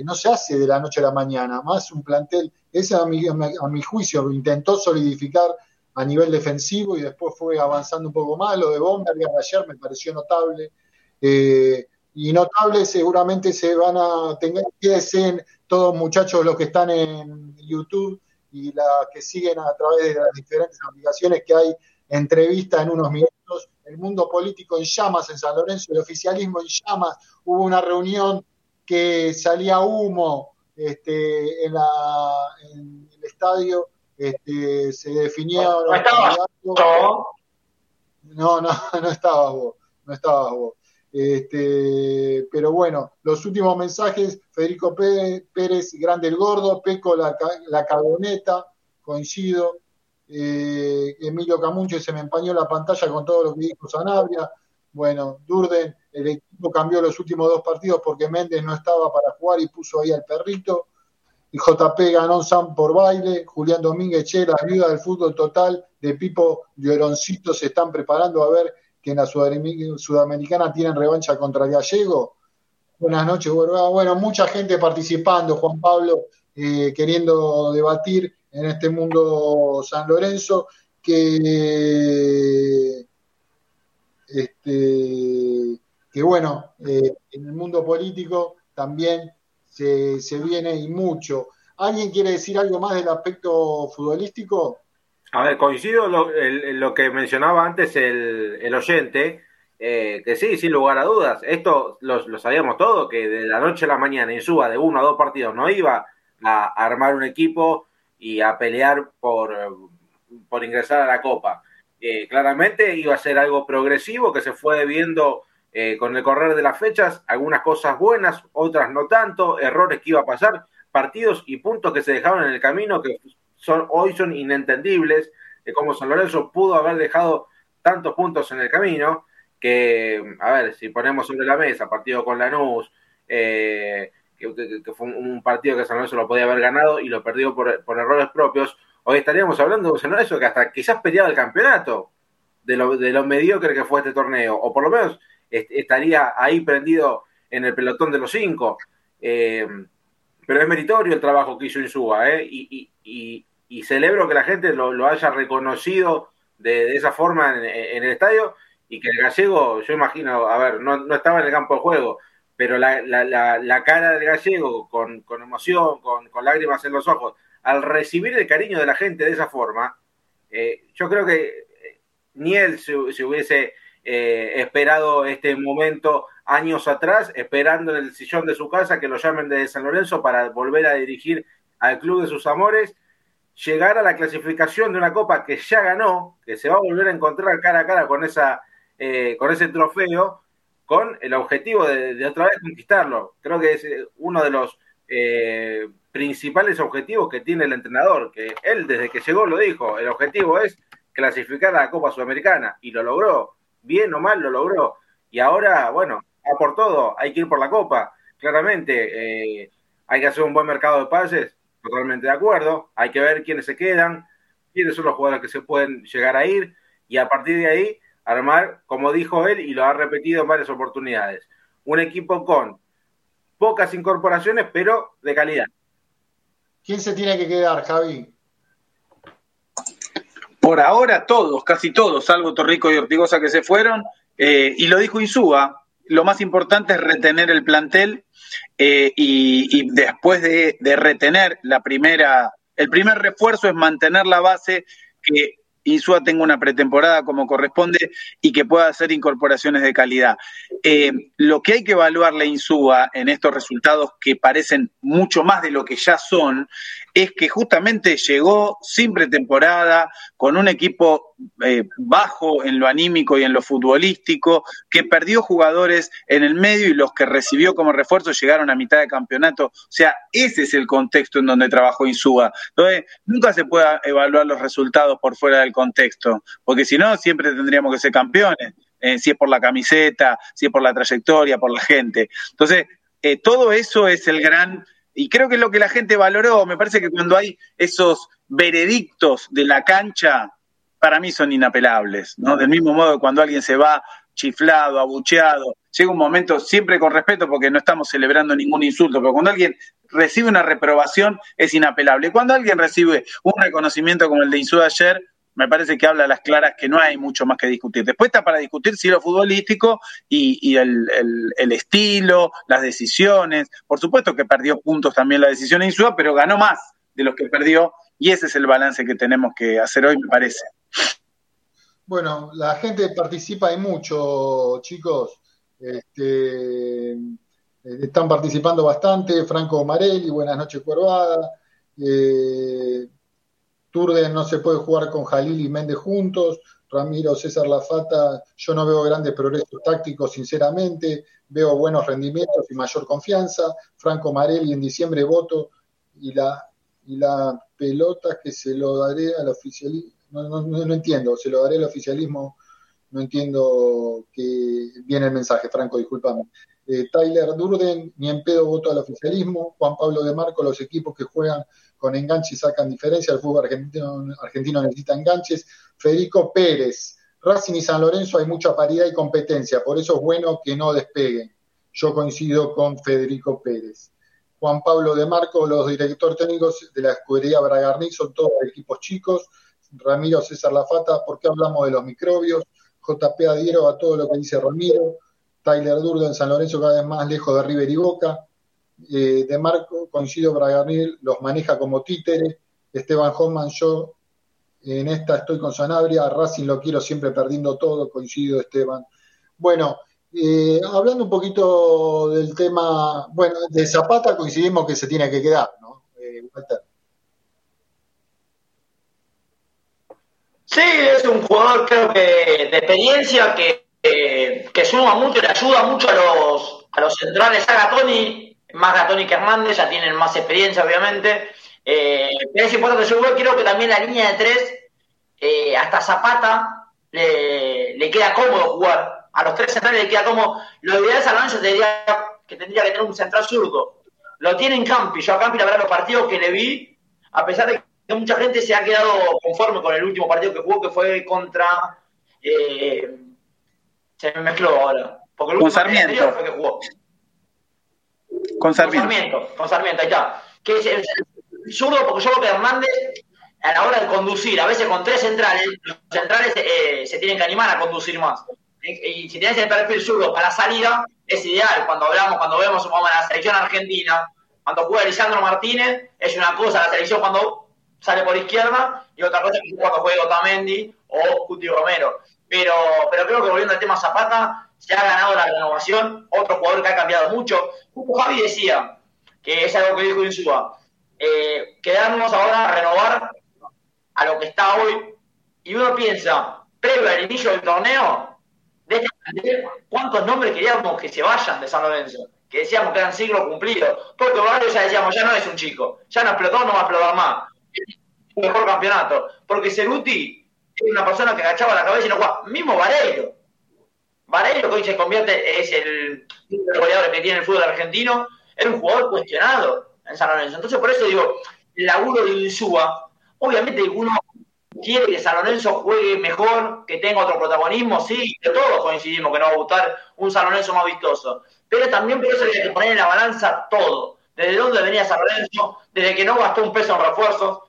no se hace de la noche a la mañana, más un plantel, ese a mi, a mi juicio intentó solidificar a nivel defensivo y después fue avanzando un poco más, lo de Bomber ayer me pareció notable, eh, y notable seguramente se van a tener que ser todos muchachos los que están en YouTube y la que siguen a través de las diferentes aplicaciones que hay entrevista en unos minutos, el mundo político en llamas en San Lorenzo, el oficialismo en llamas, hubo una reunión que salía humo este, en, la, en el estadio, este, se definieron... No, no, no, no estabas vos, no estabas vos. Este, pero bueno, los últimos mensajes, Federico Pérez, Grande el Gordo, Peco la, la Carboneta, coincido, eh, Emilio Camunche se me empañó la pantalla con todo lo que dijo Sanabria. Bueno, Durden, el equipo cambió los últimos dos partidos porque Méndez no estaba para jugar y puso ahí al perrito. Y JP ganó Sam por baile. Julián Domínguez, Che, la viuda del fútbol total de Pipo Lloroncito se están preparando a ver que en la Sudamericana tienen revancha contra el Gallego. Buenas noches, Bueno, mucha gente participando, Juan Pablo, eh, queriendo debatir en este mundo San Lorenzo, que, este, que bueno, eh, en el mundo político también se, se viene y mucho. ¿Alguien quiere decir algo más del aspecto futbolístico? A ver, coincido lo, lo que mencionaba antes el, el oyente, eh, que sí, sin lugar a dudas, esto lo, sabíamos todo, que de la noche a la mañana Insúa de uno a dos partidos no iba a armar un equipo y a pelear por, por ingresar a la Copa. Eh, claramente iba a ser algo progresivo que se fue viendo eh, con el correr de las fechas, algunas cosas buenas, otras no tanto, errores que iba a pasar, partidos y puntos que se dejaron en el camino que son, hoy son inentendibles, de cómo San Lorenzo pudo haber dejado tantos puntos en el camino, que, a ver, si ponemos sobre la mesa partido con Lanús, eh, que, fue un, partido que San Lorenzo lo podía haber ganado y lo perdió por, errores propios, hoy estaríamos hablando de San Lorenzo que hasta quizás peleaba el campeonato de lo, de lo mediocre que fue este torneo, o por lo menos estaría ahí prendido en el pelotón de los cinco. Eh, pero es meritorio el trabajo que hizo Insúa, ¿eh? y, y, y, celebro que la gente lo, haya reconocido de, esa forma en, el estadio y que el gallego, yo imagino, a ver, no, no estaba en el campo de juego, pero la, la, la, cara del gallego con, con emoción, con, con, lágrimas en los ojos, al recibir el cariño de la gente de esa forma, eh, yo creo que ni él se, hubiese eh, esperado este momento años atrás, esperando en el sillón de su casa que lo llamen de San Lorenzo para volver a dirigir al club de sus amores, llegar a la clasificación de una copa que ya ganó, que se va a volver a encontrar cara a cara con, esa, eh, con ese trofeo, con el objetivo de, otra vez conquistarlo. Creo que es eh, uno de los eh, principales objetivos que tiene el entrenador, que él desde que llegó lo dijo, el objetivo es clasificar a la Copa Sudamericana y lo logró, bien o mal lo logró. Y ahora, bueno, por todo, hay que ir por la copa, claramente. Eh, hay que hacer un buen mercado de pases, totalmente de acuerdo. Hay que ver quiénes se quedan, quiénes son los jugadores que se pueden llegar a ir y a partir de ahí armar, como dijo él y lo ha repetido en varias oportunidades, un equipo con pocas incorporaciones, pero de calidad. ¿Quién se tiene que quedar, Javi? Por ahora todos, casi todos, salvo Torrico y Ortigosa que se fueron, eh, y lo dijo Insúa, lo más importante es retener el plantel eh, y, después de, retener la primera, el primer refuerzo es mantener la base que Insúa tenga una pretemporada como corresponde y que pueda hacer incorporaciones de calidad. Eh, lo que hay que evaluarle a Insúa en estos resultados que parecen mucho más de lo que ya son es que justamente llegó sin pretemporada, con un equipo eh, bajo en lo anímico y en lo futbolístico, que perdió jugadores en el medio y los que recibió como refuerzo llegaron a mitad de campeonato. O sea, ese es el contexto en donde trabajó Insúa. Entonces, nunca se puede evaluar los resultados por fuera del contexto, porque si no, siempre tendríamos que ser campeones. Eh, si es por la camiseta, si es por la trayectoria, por la gente. Entonces, eh, todo eso es el gran y creo que es lo que la gente valoró. Me parece que cuando hay esos veredictos de la cancha, para mí son inapelables, ¿no? Del mismo modo que cuando alguien se va chiflado, abucheado, llega un momento, siempre con respeto, porque no estamos celebrando ningún insulto, pero cuando alguien recibe una reprobación es inapelable. Cuando alguien recibe un reconocimiento como el de Insú ayer, me parece que habla a las claras que no hay mucho más que discutir. Después está para discutir si lo futbolístico y, el, estilo, las decisiones. Por supuesto que perdió puntos también la decisión de Insúa, pero ganó más de los que perdió y ese es el balance que tenemos que hacer hoy, me parece. Bueno, la gente participa y mucho, chicos. Este, eh, están participando bastante. Franco Marelli, buenas noches, Cuervada. Eh, Turden no se puede jugar con Jalil y Méndez juntos. Ramiro César Lafata, yo no veo grandes progresos tácticos, sinceramente. Veo buenos rendimientos y mayor confianza. Franco Marelli en diciembre voto y la, y la pelota que se lo daré al oficialismo. No, no, no, entiendo, se lo daré al oficialismo. No entiendo que viene el mensaje, Franco, discúlpame. Eh, Tyler Durden, ni en pedo voto al oficialismo. Juan Pablo de Marco, los equipos que juegan con enganches sacan diferencia, el fútbol argentino, argentino necesita enganches. Federico Pérez, Racing y San Lorenzo hay mucha paridad y competencia, por eso es bueno que no despeguen. Yo coincido con Federico Pérez. Juan Pablo de Marco, los directores técnicos de la escudería Bragarni son todos equipos chicos. Ramiro César Lafata, ¿por qué hablamos de los microbios? JP adhiero a todo lo que dice Ramiro. Tyler Durdo en San Lorenzo cada vez más lejos de River y Boca. Eh, de Marco, coincido, Bragarnil los maneja como títere. Esteban Hoffman, yo en esta estoy con Sanabria, Racing lo quiero siempre perdiendo todo, coincido Esteban. Bueno, eh, hablando un poquito del tema, bueno, de Zapata coincidimos que se tiene que quedar, ¿no? Eh, sí, es un jugador creo que de experiencia que, que suma mucho, le ayuda mucho a los, a los centrales, a Gatoni, más Gatoni que Hernández, ya tienen más experiencia obviamente. Eh, es importante, yo creo que también la línea de tres, eh, hasta Zapata le, le queda cómodo jugar a los tres centrales le queda como. Lo ideal de San Lorenzo tendría que tendría que tener un central zurdo. Lo tiene en Campi. Yo a Campi, la verdad, los partidos que le vi, a pesar de que mucha gente se ha quedado conforme con el último partido que jugó, que fue contra. Eh, se me mezcló ahora. Porque el con Sarmiento. Fue que jugó. Con Sarmiento. Con Sarmiento, con Sarmiento, ahí está. Que es el zurdo, porque yo creo que Hernández a la hora de conducir, a veces con tres centrales, los centrales eh, se tienen que animar a conducir más y si tienes el perfil zurdo para la salida, es ideal. Cuando hablamos, cuando vemos a la selección argentina, cuando juega Lisandro Martínez, es una cosa la selección cuando sale por izquierda y otra cosa es cuando juega Otamendi o Cuti Romero. Pero, pero creo que volviendo al tema Zapata, se ha ganado la renovación, otro jugador que ha cambiado mucho. Javi decía, que es algo que dijo Insúa, eh, quedarnos ahora a renovar a lo que está hoy. Y uno piensa, previo al inicio del torneo, de cuántos nombres queríamos que se vayan de San Lorenzo, que decíamos que eran siglos cumplidos, porque varios ya decíamos, ya no es un chico, ya no explotó, no va a explotar más, mejor campeonato, porque Ceruti es una persona que agachaba la cabeza y no jugaba, mismo Vareiro, Vareiro que hoy se convierte, es el, goleador que tiene el fútbol argentino, era un jugador cuestionado en San Lorenzo, entonces por eso digo, el laburo de Insúa, obviamente uno quiere que San Lorenzo juegue mejor, que tenga otro protagonismo, sí, que todos coincidimos que nos va a gustar un San Lorenzo más vistoso. Pero también por eso hay que poner en la balanza todo. Desde dónde venía San Lorenzo, desde que no gastó un peso en refuerzos,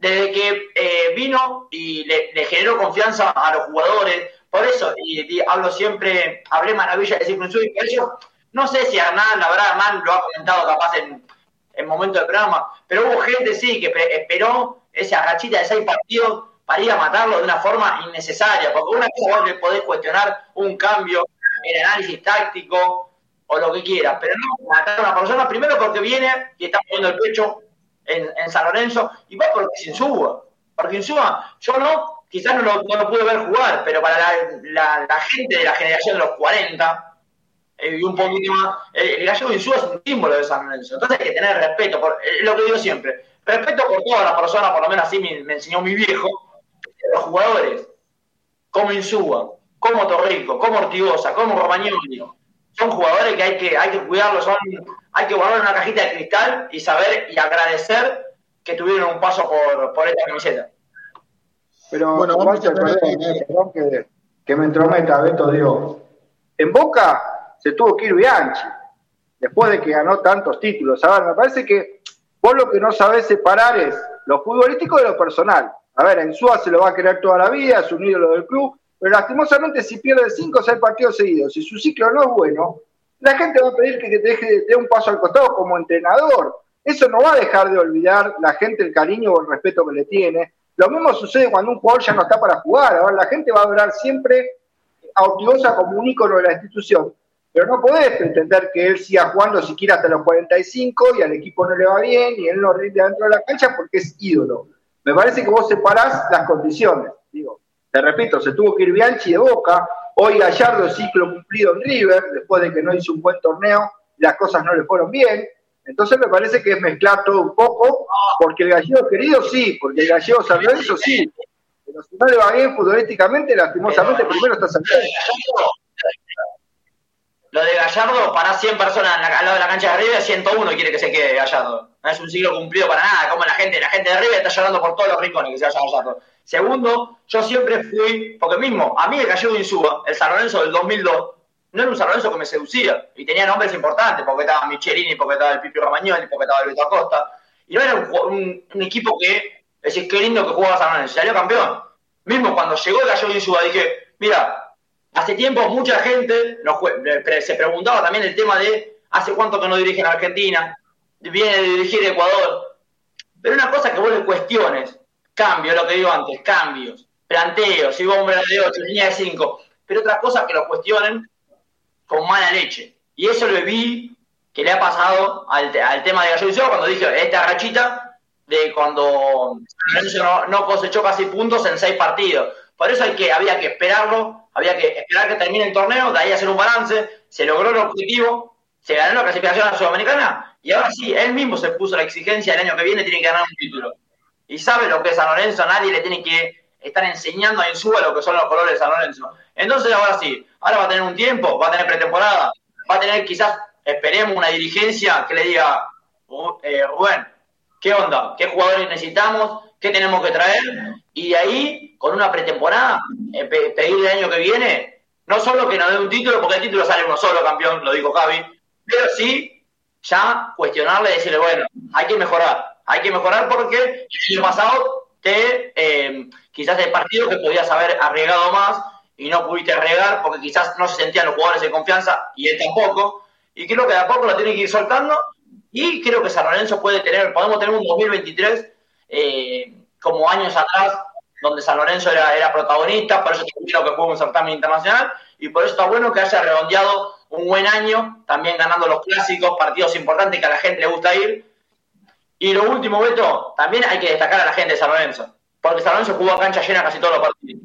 desde que eh, vino y le, generó confianza a los jugadores. Por eso, y, hablo siempre, hablé maravilla de Ciclo y no sé si Hernán, la verdad, Hernán lo ha comentado capaz en, en momento del programa, pero hubo gente, sí, que esperó esa rachita de seis partidos para ir a matarlo de una forma innecesaria, porque una cosa vos le podés cuestionar un cambio en análisis táctico o lo que quieras, pero no matar a una persona primero porque viene y está poniendo el pecho en, San Lorenzo y va se Insúa, porque Insúa, yo no, quizás no lo, no pude ver jugar, pero para la, gente de la generación de los 40 eh, y un poquito más, el, gallego Insúa es un símbolo de San Lorenzo, entonces hay que tener respeto, por, es lo que digo siempre, Respeto por todas las personas, por lo menos así me, enseñó mi viejo, los jugadores, como Insúa, como Torrico, como Ortigosa, como Romagnoli, son jugadores que hay que, hay que cuidarlos, hay que guardar una cajita de cristal y saber y agradecer que tuvieron un paso por, por esta camiseta. Pero bueno, vamos a perdón que, que me entrometa, Beto, digo, en Boca se tuvo que ir Bianchi, después de que ganó tantos títulos. A ver, me parece que Vos lo que no sabés separar es lo futbolístico de lo personal. A ver, en Suá se lo va a querer toda la vida, es un ídolo del club, pero lastimosamente si pierde cinco o seis partidos seguidos, si su ciclo no es bueno, la gente va a pedir que te deje de un paso al costado como entrenador. Eso no va a dejar de olvidar la gente el cariño o el respeto que le tiene. Lo mismo sucede cuando un jugador ya no está para jugar. Ahora la gente va a adorar siempre a Ortigosa como un ícono de la institución. Pero no podés pretender que él siga jugando siquiera hasta los 45 y al equipo no le va bien y él no rinde dentro de la cancha porque es ídolo. Me parece que vos separás las condiciones. Digo, te repito, se tuvo que ir Bianchi de Boca, hoy Gallardo ciclo cumplido en River, después de que no hizo un buen torneo, las cosas no le fueron bien. Entonces me parece que es mezclar todo un poco, porque el gallego querido sí, porque el gallego San Lorenzo sí. Pero si no le va bien futbolísticamente, lastimosamente primero está San lo de Gallardo, para 100 personas al lado de la cancha de River, 101 quiere que se quede Gallardo. No es un siglo cumplido para nada, como la gente, la gente de River está llorando por todos los rincones que se vaya Gallardo. Segundo, yo siempre fui, porque mismo, a mí me cayó de Insúa, el San Lorenzo del 2002, no era un San Lorenzo que me seducía, y tenía nombres importantes, porque estaba Michelini, porque estaba el Pipi Romagnoli, porque estaba el Beto Acosta, y no era un, equipo que, decís, qué lindo que jugaba San Lorenzo, salió campeón. Mismo cuando llegó el Gallo de Insúa, dije, mira, hace tiempo mucha gente se preguntaba también el tema de hace cuánto que no dirige en Argentina, viene de dirigir Ecuador, pero una cosa que vos le cuestiones, cambio, lo que digo antes, cambios, planteos, si hombre de 8, línea de 5, pero otra cosa que lo cuestionen con mala leche. Y eso lo vi que le ha pasado al, tema de Gallo cuando dije esta rachita de cuando no, no cosechó casi puntos en seis partidos. Por eso hay que, había que esperarlo, había que esperar que termine el torneo, de ahí hacer un balance, se logró el objetivo, se ganó la clasificación a la Sudamericana y ahora sí, él mismo se puso la exigencia el año que viene, tiene que ganar un título. Y sabe lo que es San Lorenzo, nadie le tiene que estar enseñando a Insúa lo que son los colores de San Lorenzo. Entonces ahora sí, ahora va a tener un tiempo, va a tener pretemporada, va a tener quizás, esperemos, una dirigencia que le diga, eh, Rubén, ¿qué onda? ¿Qué jugadores necesitamos? ¿Qué tenemos que traer? Y ahí, con una pretemporada, eh, pedir el año que viene, no solo que nos dé un título, porque el título sale uno solo, campeón, lo dijo Javi, pero sí ya cuestionarle y decirle, bueno, hay que mejorar, hay que mejorar porque el año pasado te, eh, quizás el partido que podías haber arriesgado más y no pudiste arriesgar porque quizás no se sentían los jugadores de confianza y él tampoco. Y creo que de a poco lo tiene que ir soltando y creo que San Lorenzo puede tener, podemos tener un 2023 eh, como años atrás donde San Lorenzo era, era protagonista, por eso quiero que juegue un certamen internacional y por eso está bueno que haya redondeado un buen año, también ganando los clásicos, partidos importantes que a la gente le gusta ir. Y lo último, Beto, también hay que destacar a la gente de San Lorenzo, porque San Lorenzo jugó a cancha llena casi todos los partidos.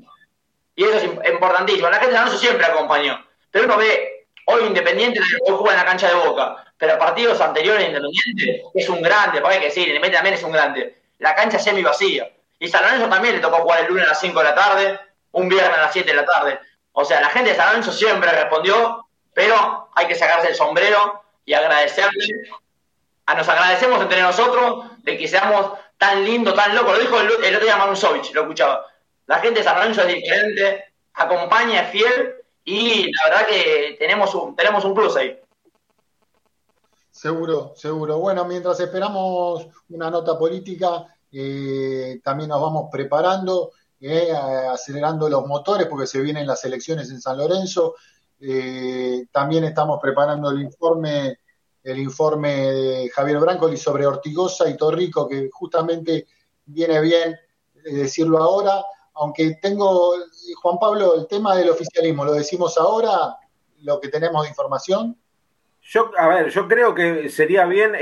Y eso es importantísimo. La gente de San Lorenzo siempre acompañó. Pero uno ve, hoy Independiente hoy juega en la cancha de Boca, pero partidos anteriores Independiente es un grande, hay que decir, Independiente también es un grande. La cancha semi vacía. Y San Lorenzo también le tocó jugar el lunes a las 5 de la tarde, un viernes a las 7 de la tarde. O sea, la gente de San Lorenzo siempre respondió, pero hay que sacarse el sombrero y agradecerle. A nos agradecemos entre nosotros de que seamos tan lindos, tan locos. Lo dijo el, otro día Manusovich, lo escuchaba. La gente de San Lorenzo es diferente, acompaña, es fiel y la verdad que tenemos un, tenemos un plus ahí. Seguro, seguro. Bueno, mientras esperamos una nota política, eh, también nos vamos preparando eh, acelerando los motores porque se vienen las elecciones en San Lorenzo. Eh, también estamos preparando el informe, el informe de Javier Brancoli sobre Ortigosa y Torrico, que justamente viene bien eh, decirlo ahora, aunque tengo, Juan Pablo, el tema del oficialismo, ¿lo decimos ahora, lo que tenemos de información? Yo, a ver, yo creo que sería bien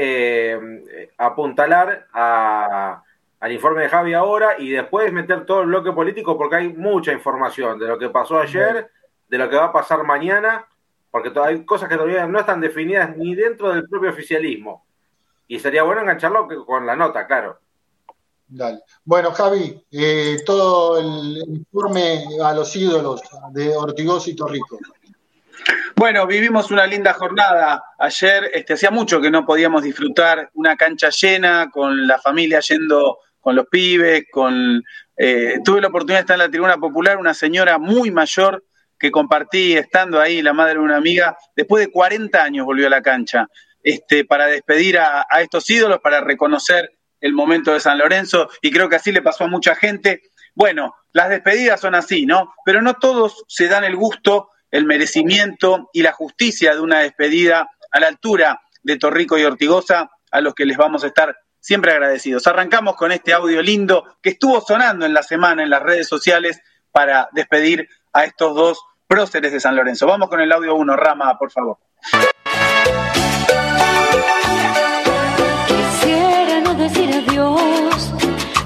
apuntalar a, al informe de Javi ahora y después meter todo el bloque político porque hay mucha información de lo que pasó ayer, de lo que va a pasar mañana, porque todavía hay cosas que todavía no están definidas ni dentro del propio oficialismo. Y sería bueno engancharlo con la nota, claro. Dale. Bueno, Javi, eh, todo el informe a los ídolos de Ortigoz y Torrico. Bueno, vivimos una linda jornada. Ayer este, hacía mucho que no podíamos disfrutar una cancha llena, con la familia yendo con los pibes, con... Eh, tuve la oportunidad de estar en la tribuna popular, una señora muy mayor que compartí estando ahí, la madre de una amiga, después de 40 años volvió a la cancha, este, para despedir a, estos ídolos, para reconocer el momento de San Lorenzo, y creo que así le pasó a mucha gente. Bueno, las despedidas son así, ¿no? Pero no todos se dan el gusto, el merecimiento y la justicia de una despedida a la altura de Torrico y Ortigosa, a los que les vamos a estar siempre agradecidos. Arrancamos con este audio lindo que estuvo sonando en la semana en las redes sociales para despedir a estos dos próceres de San Lorenzo. Vamos con el audio 1, Rama, por favor. Quisiera no decir adiós,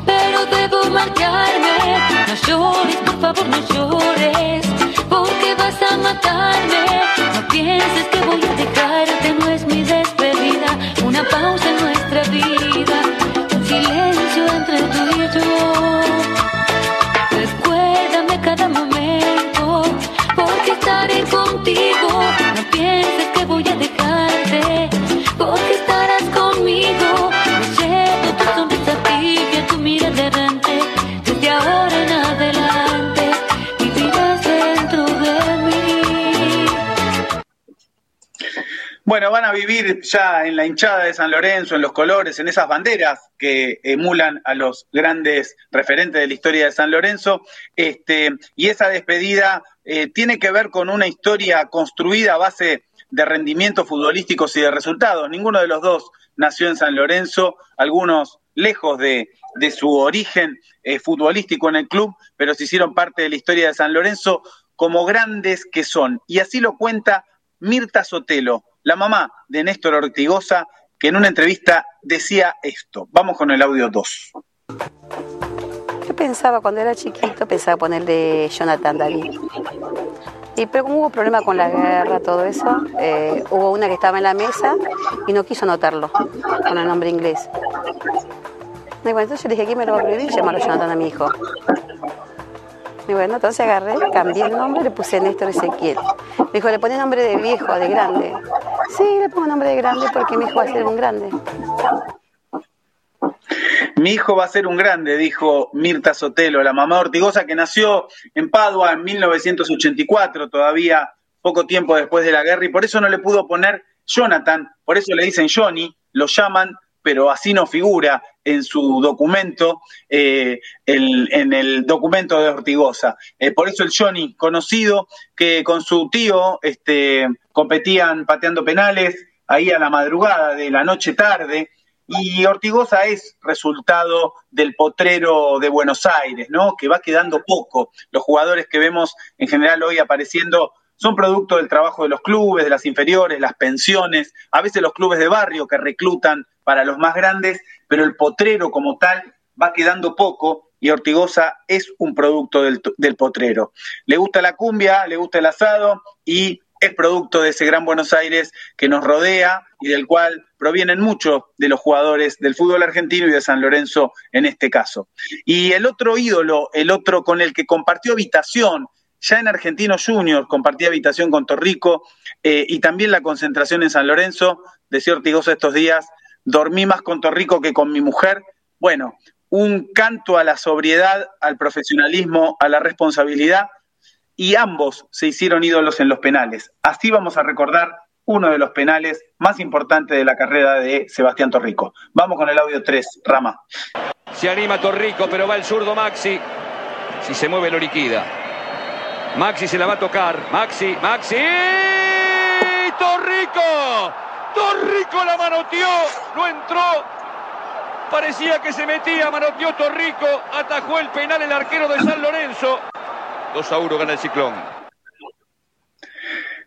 pero debo marcharme. No llores, por favor, no llores, porque vas a matarme. No pienses que Bueno, van a vivir ya en la hinchada de San Lorenzo, en los colores, en esas banderas que emulan a los grandes referentes de la historia de San Lorenzo. Este, y esa despedida eh, tiene que ver con una historia construida a base de rendimientos futbolísticos y de resultados. Ninguno de los dos nació en San Lorenzo, algunos lejos de, su origen eh, futbolístico en el club, pero se hicieron parte de la historia de San Lorenzo como grandes que son. Y así lo cuenta Mirta Sotelo, la mamá de Néstor Ortigosa, que en una entrevista decía esto. Vamos con el audio 2. Yo pensaba cuando era chiquito, pensaba ponerle Jonathan David. Y pero como hubo problema con la guerra, todo eso, eh, hubo una que estaba en la mesa y no quiso anotarlo con el nombre inglés. Entonces yo dije, ¿quién me lo va a prohibir? Llamarlo Jonathan a mi hijo. Y bueno, entonces agarré, cambié el nombre, le puse Néstor Ezequiel. Me dijo, le pone nombre de viejo, de grande. Sí, le pongo nombre de grande porque mi hijo va a ser un grande. Mi hijo va a ser un grande, dijo Mirta Sotelo, la mamá Ortigosa que nació en Padua en 1984, todavía poco tiempo después de la guerra, y por eso no le pudo poner Jonathan, por eso le dicen Johnny, lo llaman pero así no figura en su documento, eh, en el documento de Ortigosa. Eh, por eso el Johnny, conocido, que con su tío este, competían pateando penales ahí a la madrugada de la noche tarde, y Ortigosa es resultado del potrero de Buenos Aires, ¿no? Que va quedando poco. Los jugadores que vemos en general hoy apareciendo son producto del trabajo de los clubes, de las inferiores, las pensiones, a veces los clubes de barrio que reclutan para los más grandes, pero el potrero como tal va quedando poco y Ortigosa es un producto del, potrero. Le gusta la cumbia, le gusta el asado y es producto de ese gran Buenos Aires que nos rodea y del cual provienen muchos de los jugadores del fútbol argentino y de San Lorenzo en este caso. Y el otro ídolo, el otro con el que compartió habitación, ya en Argentinos Juniors compartía habitación con Torrico eh, y también la concentración en San Lorenzo, decía Ortigosa estos días, dormí más con Torrico que con mi mujer. Bueno, un canto a la sobriedad, al profesionalismo, a la responsabilidad, y ambos se hicieron ídolos en los penales. Así vamos a recordar uno de los penales más importantes de la carrera de Sebastián Torrico. Vamos con el audio 3, Rama. Se anima Torrico, pero va el zurdo Maxi. Si se mueve lo liquida. Maxi se la va a tocar. Maxi, Maxi. Torrico. Torrico la manoteó, no entró. Parecía que se metía, manoteó Torrico, atajó el penal el arquero de San Lorenzo. 2 a 1 gana el ciclón.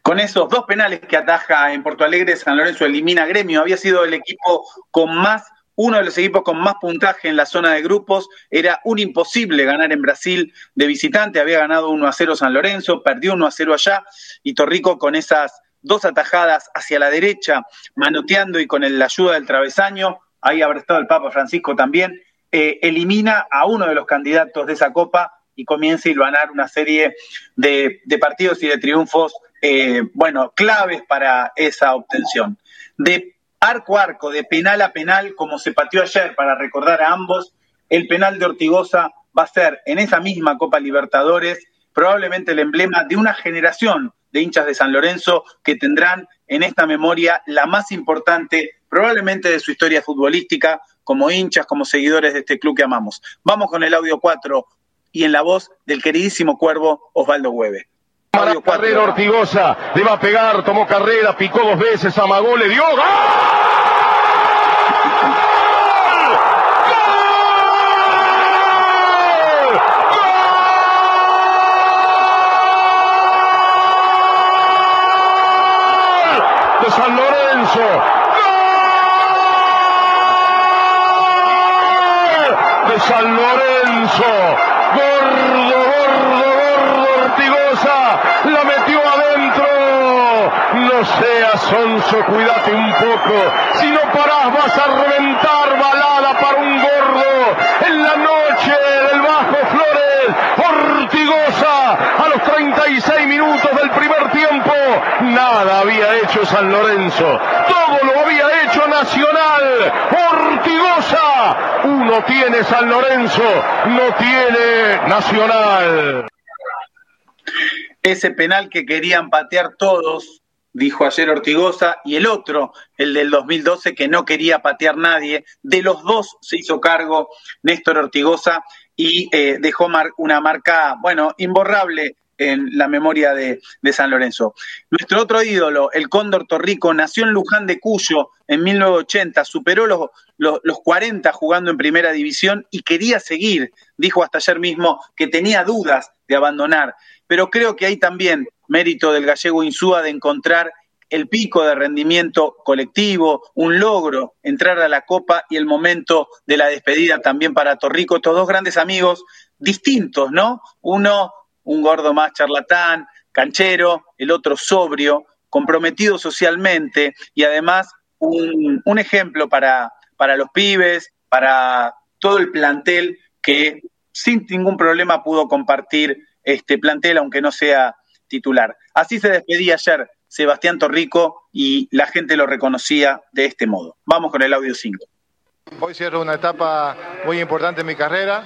Con esos dos penales que ataja en Porto Alegre, San Lorenzo elimina Gremio. Había sido el equipo con más, uno de los equipos con más puntaje en la zona de grupos. Era un imposible ganar en Brasil de visitante. Había ganado 1 a 0 San Lorenzo, perdió 1 a 0 allá. Y Torrico con esas dos atajadas hacia la derecha, manoteando y con la ayuda del travesaño, ahí habrá estado el Papa Francisco también, eh, elimina a uno de los candidatos de esa copa y comienza a ganar una serie de, partidos y de triunfos, eh, bueno, claves para esa obtención. De arco a arco, de penal a penal, como se pateó ayer para recordar a ambos, el penal de Ortigosa va a ser en esa misma Copa Libertadores probablemente el emblema de una generación de hinchas de San Lorenzo que tendrán en esta memoria la más importante probablemente de su historia futbolística como hinchas, como seguidores de este club que amamos. Vamos con el audio 4 y en la voz del queridísimo cuervo Osvaldo Hueve. Carrera Ortigosa, le va a pegar, tomó carrera, picó dos veces, amagó, le dio. ¡Gol! San Lorenzo. De San Lorenzo. Gordo, gordo, gordo, Ortigosa. La metió adentro. No seas sonso, cuídate un poco. Si no parás vas a reventar balada para un gordo. En la noche del Bajo Flores. Ortigosa a los 36 minutos del primer tiempo Nada había hecho San Lorenzo. Todo lo había hecho Nacional. Ortigosa. Uno tiene San Lorenzo, no tiene Nacional. Ese penal que querían patear todos dijo ayer Ortigosa, y el otro, el del 2012, que no quería patear nadie. De los dos se hizo cargo Néstor Ortigosa y eh, dejó una marca, bueno, imborrable en la memoria de, San Lorenzo. Nuestro otro ídolo, el Cóndor Torrico, nació en Luján de Cuyo en 1980, superó los, los, los 40 jugando en primera división y quería seguir. Dijo hasta ayer mismo que tenía dudas de abandonar, pero creo que hay también mérito del gallego Insúa de encontrar el pico de rendimiento colectivo, un logro, entrar a la Copa y el momento de la despedida también para Torrico, estos dos grandes amigos distintos, ¿no? Uno un gordo más charlatán, canchero, el otro sobrio, comprometido socialmente y además un, ejemplo para, para los pibes, para todo el plantel que sin ningún problema pudo compartir este plantel, aunque no sea titular. Así se despedía ayer Sebastián Torrico y la gente lo reconocía de este modo. Vamos con el audio 5. Hoy cierro una etapa muy importante en mi carrera,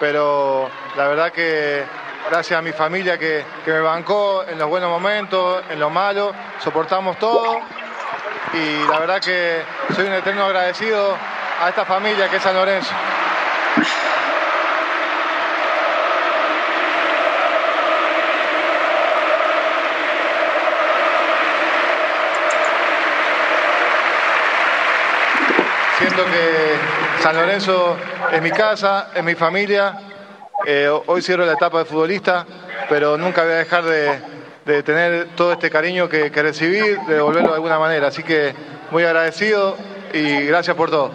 pero la verdad que gracias a mi familia que, me bancó en los buenos momentos, en los malos, soportamos todo y la verdad que soy un eterno agradecido a esta familia que es San Lorenzo. Siento que San Lorenzo es mi casa, es mi familia eh, hoy cierro la etapa de futbolista, pero nunca voy a dejar de, tener todo este cariño que, recibí, de devolverlo de alguna manera. Así que muy agradecido y gracias por todo.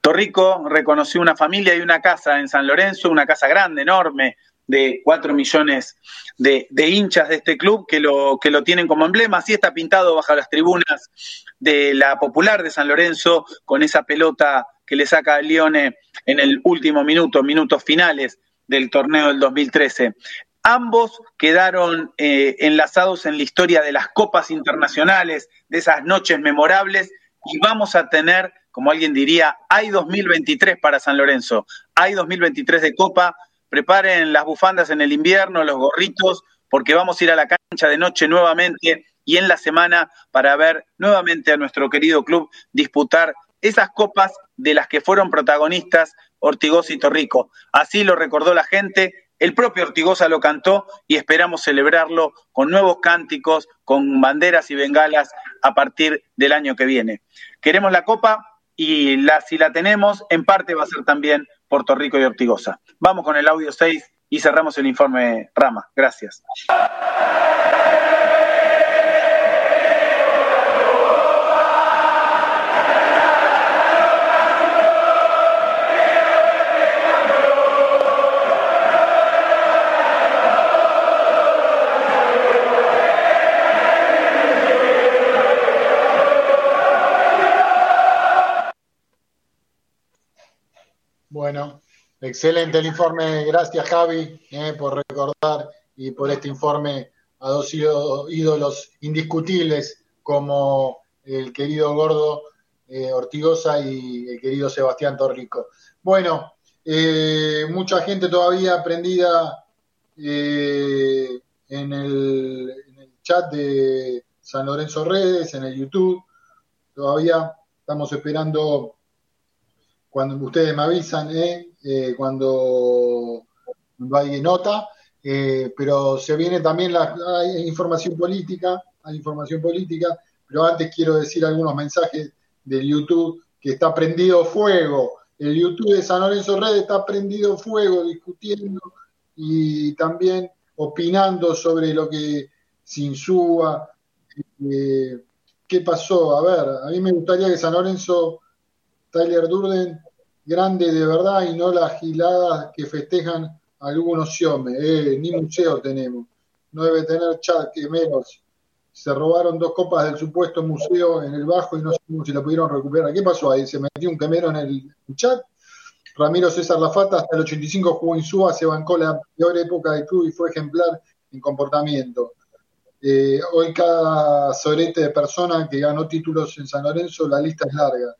Torrico reconoció una familia y una casa en San Lorenzo, una casa grande, enorme, de cuatro millones de, hinchas de este club que lo, que lo tienen como emblema. Así está pintado bajo las tribunas de la Popular de San Lorenzo, con esa pelota que le saca a Lione en el último minuto, minutos finales del torneo del 2013. Ambos quedaron eh, enlazados en la historia de las copas internacionales, de esas noches memorables, y vamos a tener, como alguien diría, hay 2023 para San Lorenzo, hay 2023 de copa, preparen las bufandas en el invierno, los gorritos, porque vamos a ir a la cancha de noche nuevamente y en la semana para ver nuevamente a nuestro querido club disputar esas copas de las que fueron protagonistas Ortigosa y Torrico. Así lo recordó la gente, el propio Ortigosa lo cantó y esperamos celebrarlo con nuevos cánticos, con banderas y bengalas a partir del año que viene. Queremos la copa y la, si la tenemos, en parte va a ser también por Torrico y Ortigosa. Vamos con el audio 6 y cerramos el informe Rama. Gracias. Excelente el informe, gracias Javi eh, por recordar y por este informe a dos ídolos indiscutibles como el querido Gordo eh, Ortigosa y el querido Sebastián Torrico. Bueno, eh, mucha gente todavía prendida en el, en, el, chat de San Lorenzo Redes, en el YouTube. Todavía estamos esperando cuando ustedes me avisan, ¿eh? Eh, cuando, hay nota, eh, pero se viene también la información política, hay información política, pero antes quiero decir algunos mensajes del YouTube que está prendido fuego. El YouTube de San Lorenzo Red está prendido fuego discutiendo y también opinando sobre lo que se insúa. Eh, ¿Qué pasó? A ver, a mí me gustaría que San Lorenzo, Tyler Durden, grande de verdad y no las giladas que festejan algunos siomes. Eh, ni museo tenemos. No debe tener chat, que menos. Se robaron dos copas del supuesto museo en el bajo y no sabemos si la pudieron recuperar. ¿Qué pasó ahí? ¿Se metió un quemero en el chat? Ramiro César Lafata hasta el 85 jugó en Suba, se bancó la peor época del club y fue ejemplar en comportamiento. Eh, hoy cada sorete de persona que ganó títulos en San Lorenzo, la lista es larga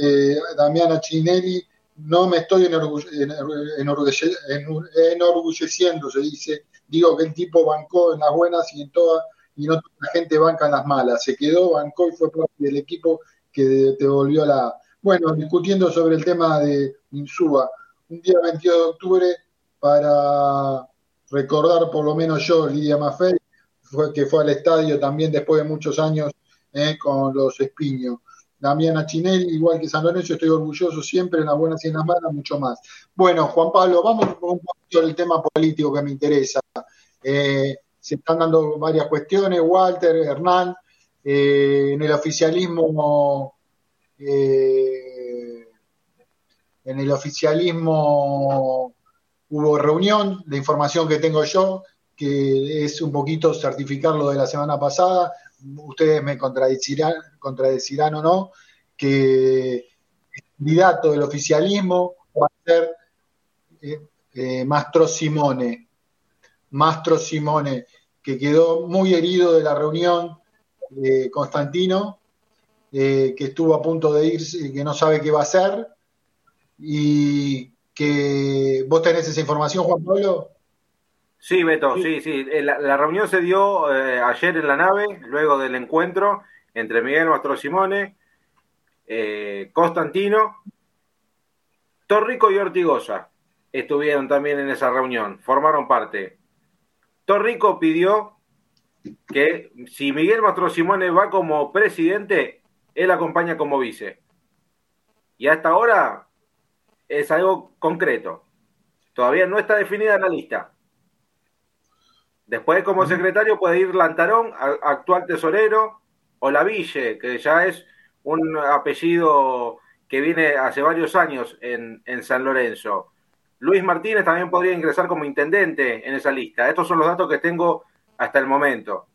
eh, Damiana Cinelli no me estoy enorgulle- enorgulle- enorgulle- enor- enorgulleciendo, se dice, digo que el tipo bancó en las buenas y en todas, y no toda la gente banca en las malas, se quedó, bancó y fue parte del equipo que te volvió la... Bueno, discutiendo sobre el tema de Insúa, un día 22 de octubre para recordar por lo menos yo, Lidia Maffei, fue, que fue al estadio también después de muchos años eh, con los Espiños. Damián Achinelli, igual que San Lorenzo, estoy orgulloso siempre en las buenas y en las malas, mucho más. Bueno, Juan Pablo, vamos un poquito al tema político que me interesa. Eh, se están dando varias cuestiones, Walter, Hernán, eh, en el oficialismo, eh, en el oficialismo hubo reunión, la información que tengo yo, que es un poquito certificar lo de la semana pasada, ustedes me contradecirán, contradecirán o no, que el candidato del oficialismo va a ser eh, eh, Mastro Simone, Mastro Simone, que quedó muy herido de la reunión, eh, Constantino, eh, que estuvo a punto de irse, que no sabe qué va a hacer, y que vos tenés esa información, Juan Pablo. Sí, Beto, sí, sí. Eh, La, la reunión se dio eh, ayer en la nave, luego del encuentro entre Miguel Mastro Simone, eh, Constantino, Torrico y Ortigosa. Estuvieron también en esa reunión, formaron parte. Torrico pidió que si Miguel Mastro Simone va como presidente, él acompaña como vice. Y hasta ahora es algo concreto. Todavía no está definida la lista. Después, como secretario, puede ir Lantarón, actual tesorero, o Laville, que ya es un apellido que viene hace varios años en, en San Lorenzo. Luis Martínez también podría ingresar como intendente en esa lista. Estos son los datos que tengo hasta el momento.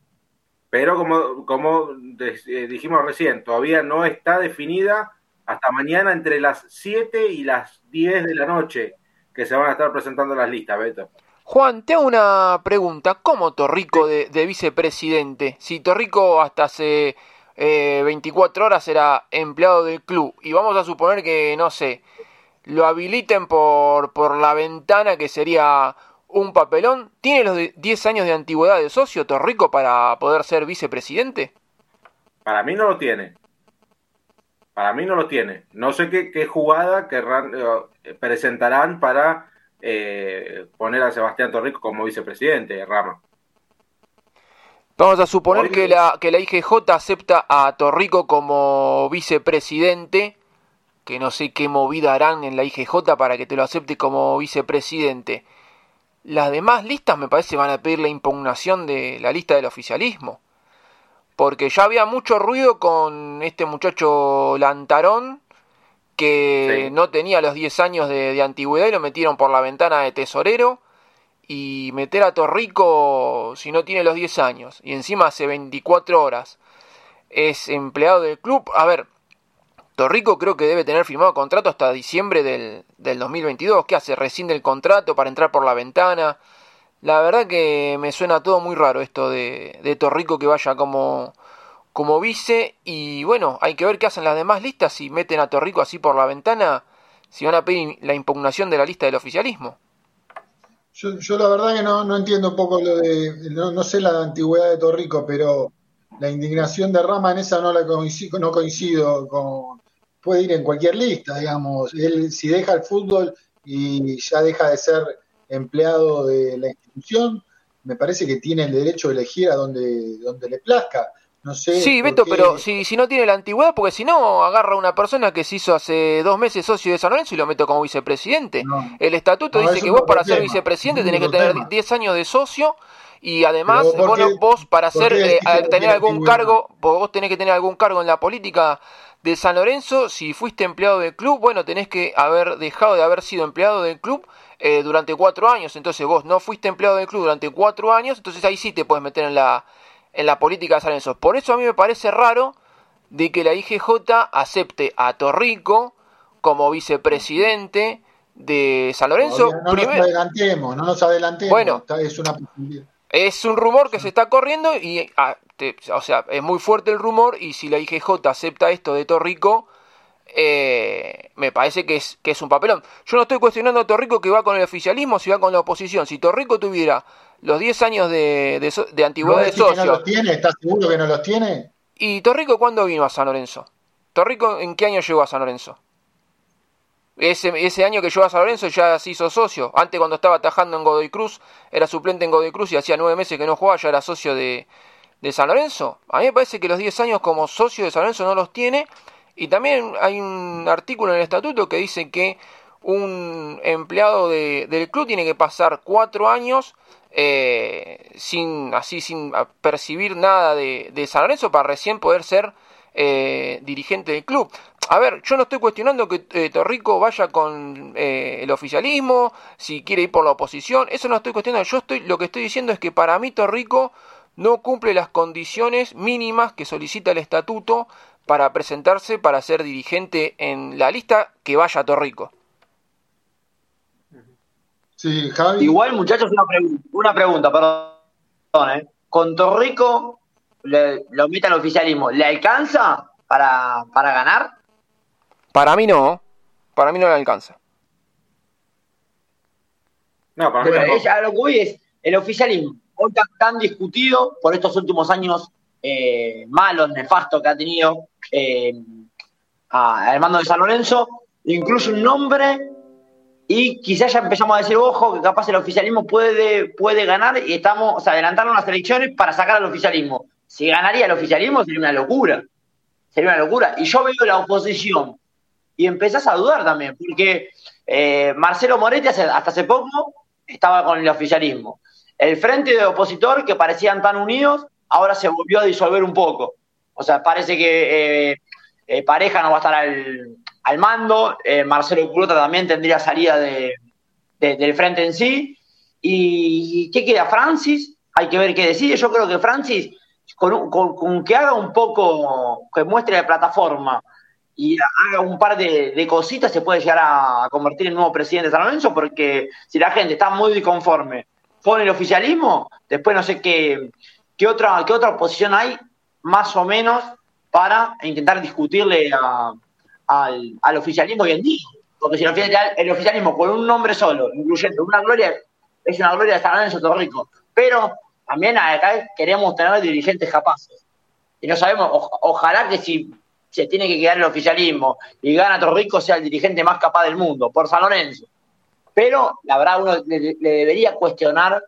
Pero como, como eh, dijimos recién, todavía no está definida hasta mañana entre las 7 y las 10 de la noche que se van a estar presentando las listas, Beto. Juan, te hago una pregunta. ¿Cómo Torrico de, de vicepresidente? Si Torrico hasta hace eh, 24 horas era empleado del club y vamos a suponer que, no sé, lo habiliten por, por la ventana que sería un papelón, ¿tiene los de- 10 años de antigüedad de socio Torrico para poder ser vicepresidente? Para mí no lo tiene. Para mí no lo tiene. No sé qué, qué jugada querrán, eh, presentarán para eh, poner a Sebastián Torrico como vicepresidente, Rama. Vamos a suponer que la, que la IGJ acepta a Torrico como vicepresidente, que no sé qué movida harán en la IGJ para que te lo acepte como vicepresidente. Las demás listas me parece van a pedir la impugnación de la lista del oficialismo. Porque ya había mucho ruido con este muchacho Lantarón, que Sí. no tenía los 10 años de, de antigüedad y lo metieron por la ventana de tesorero y meter a Torrico si no tiene los 10 años y encima hace 24 horas es empleado del club. A ver, Torrico creo que debe tener firmado contrato hasta diciembre del, del 2022. ¿Qué hace? Rescinde el contrato para entrar por la ventana. La verdad que me suena todo muy raro esto de, de Torrico que vaya como, como vice. Y bueno, hay que ver qué hacen las demás listas. Si meten a Torrico así por la ventana, si van a pedir la impugnación de la lista del oficialismo. Yo, yo la verdad que no, no entiendo un poco lo de, no, no sé la antigüedad de Torrico, pero la indignación de Rama en esa no la coincido, no coincido con, puede ir en cualquier lista, digamos. Él si deja el fútbol y ya deja de ser empleado de la institución, me parece que tiene el derecho de elegir a donde, donde le plazca. No sé. Sí, Beto, qué- pero si, si no tiene la antigüedad, porque si no, agarra a una persona que se hizo hace dos meses socio de San Lorenzo y lo meto como vicepresidente. El estatuto No, dice que vos para ser tema, vicepresidente es tenés que tener tema. 10 años de socio y además Pero ¿por vos, no- qué- vos para ser eh, tener algún cargo, vos vos tenés que tener algún cargo en la política de San Lorenzo, si fuiste empleado del club, bueno, tenés que haber dejado de haber sido empleado del club eh, durante cuatro años, entonces vos no fuiste empleado del club durante cuatro años, entonces ahí sí te puedes meter en la, en la política de San Lorenzo. Por eso a mí me parece raro de que la IGJ acepte a Torrico como vicepresidente de San Lorenzo. Todavía no nos adelantemos, no nos adelantemos. Bueno. Es una es un rumor que se está corriendo y, ah, te- o sea, es muy fuerte el rumor y si la IGJ acepta esto de Torrico, eh, me parece que es, que es un papelón. Yo no estoy cuestionando a Torrico que va con el oficialismo, si va con la oposición. Si Torrico tuviera los 10 años de, de, de antigüedad de socio. no los tiene? ¿Estás seguro que no los tiene? ¿Y Torrico cuándo vino a San Lorenzo? ¿Torrico en qué año llegó a San Lorenzo? Ese, ese año que llegó a San Lorenzo ya se hizo socio. Antes cuando estaba atajando en Godoy Cruz, era suplente en Godoy Cruz y hacía nueve meses que no jugaba, ya era socio de, de San Lorenzo. A mí me parece que los 10 años como socio de San Lorenzo no los tiene. Y también hay un artículo en el estatuto que dice que un empleado de, del club tiene que pasar cuatro años eh, sin así sin percibir nada de, de, San Lorenzo para recién poder ser eh, dirigente del club. A ver, yo no estoy cuestionando que eh, Torrico vaya con eh, el oficialismo, si quiere ir por la oposición, eso no estoy cuestionando. Yo estoy, lo que estoy diciendo es que para mí Torrico no cumple las condiciones mínimas que solicita el estatuto para presentarse para ser dirigente en la lista que vaya a Torrico. Sí, Javi. Igual, muchachos, una, pregunta, una pregunta, perdón, ¿eh? Con Torrico le, lo mete al oficialismo, ¿le alcanza para, para ganar? Para mí no, para mí no le alcanza. No, para Pero ella, lo que voy es el oficialismo, hoy tan, tan discutido por estos últimos años eh, malos, nefastos que ha tenido eh, al mando de San Lorenzo, incluso un nombre y quizás ya empezamos a decir, ojo, que capaz el oficialismo puede, puede ganar y estamos, o sea, adelantando las elecciones para sacar al oficialismo. Si ganaría el oficialismo sería una locura. Sería una locura. Y yo veo la oposición y empezás a dudar también, porque eh, Marcelo Moretti hasta hace poco estaba con el oficialismo. El frente de opositor, que parecían tan unidos, ahora se volvió a disolver un poco. O sea, parece que eh, eh, Pareja no va a estar al, al mando, eh, Marcelo Curota también tendría salida de, de, del frente en sí. ¿Y qué queda? Francis, hay que ver qué decide. Yo creo que Francis, con, que haga un poco, que muestre la plataforma y haga un par de, de, cositas, se puede llegar a convertir en nuevo presidente de San Lorenzo, porque si la gente está muy disconforme con el oficialismo, después no sé qué, qué, otra, qué otra posición hay, más o menos, para intentar discutirle a, al, al, oficialismo hoy en día. Porque si el, oficialismo con un nombre solo, incluyendo una gloria, es una gloria de San Lorenzo Torrico. Pero también acá queremos tener dirigentes capaces. Y no sabemos, ojalá que si se tiene que quedar el oficialismo y gana Torrico sea el dirigente más capaz del mundo, por San Lorenzo. Pero la verdad uno le, le debería cuestionar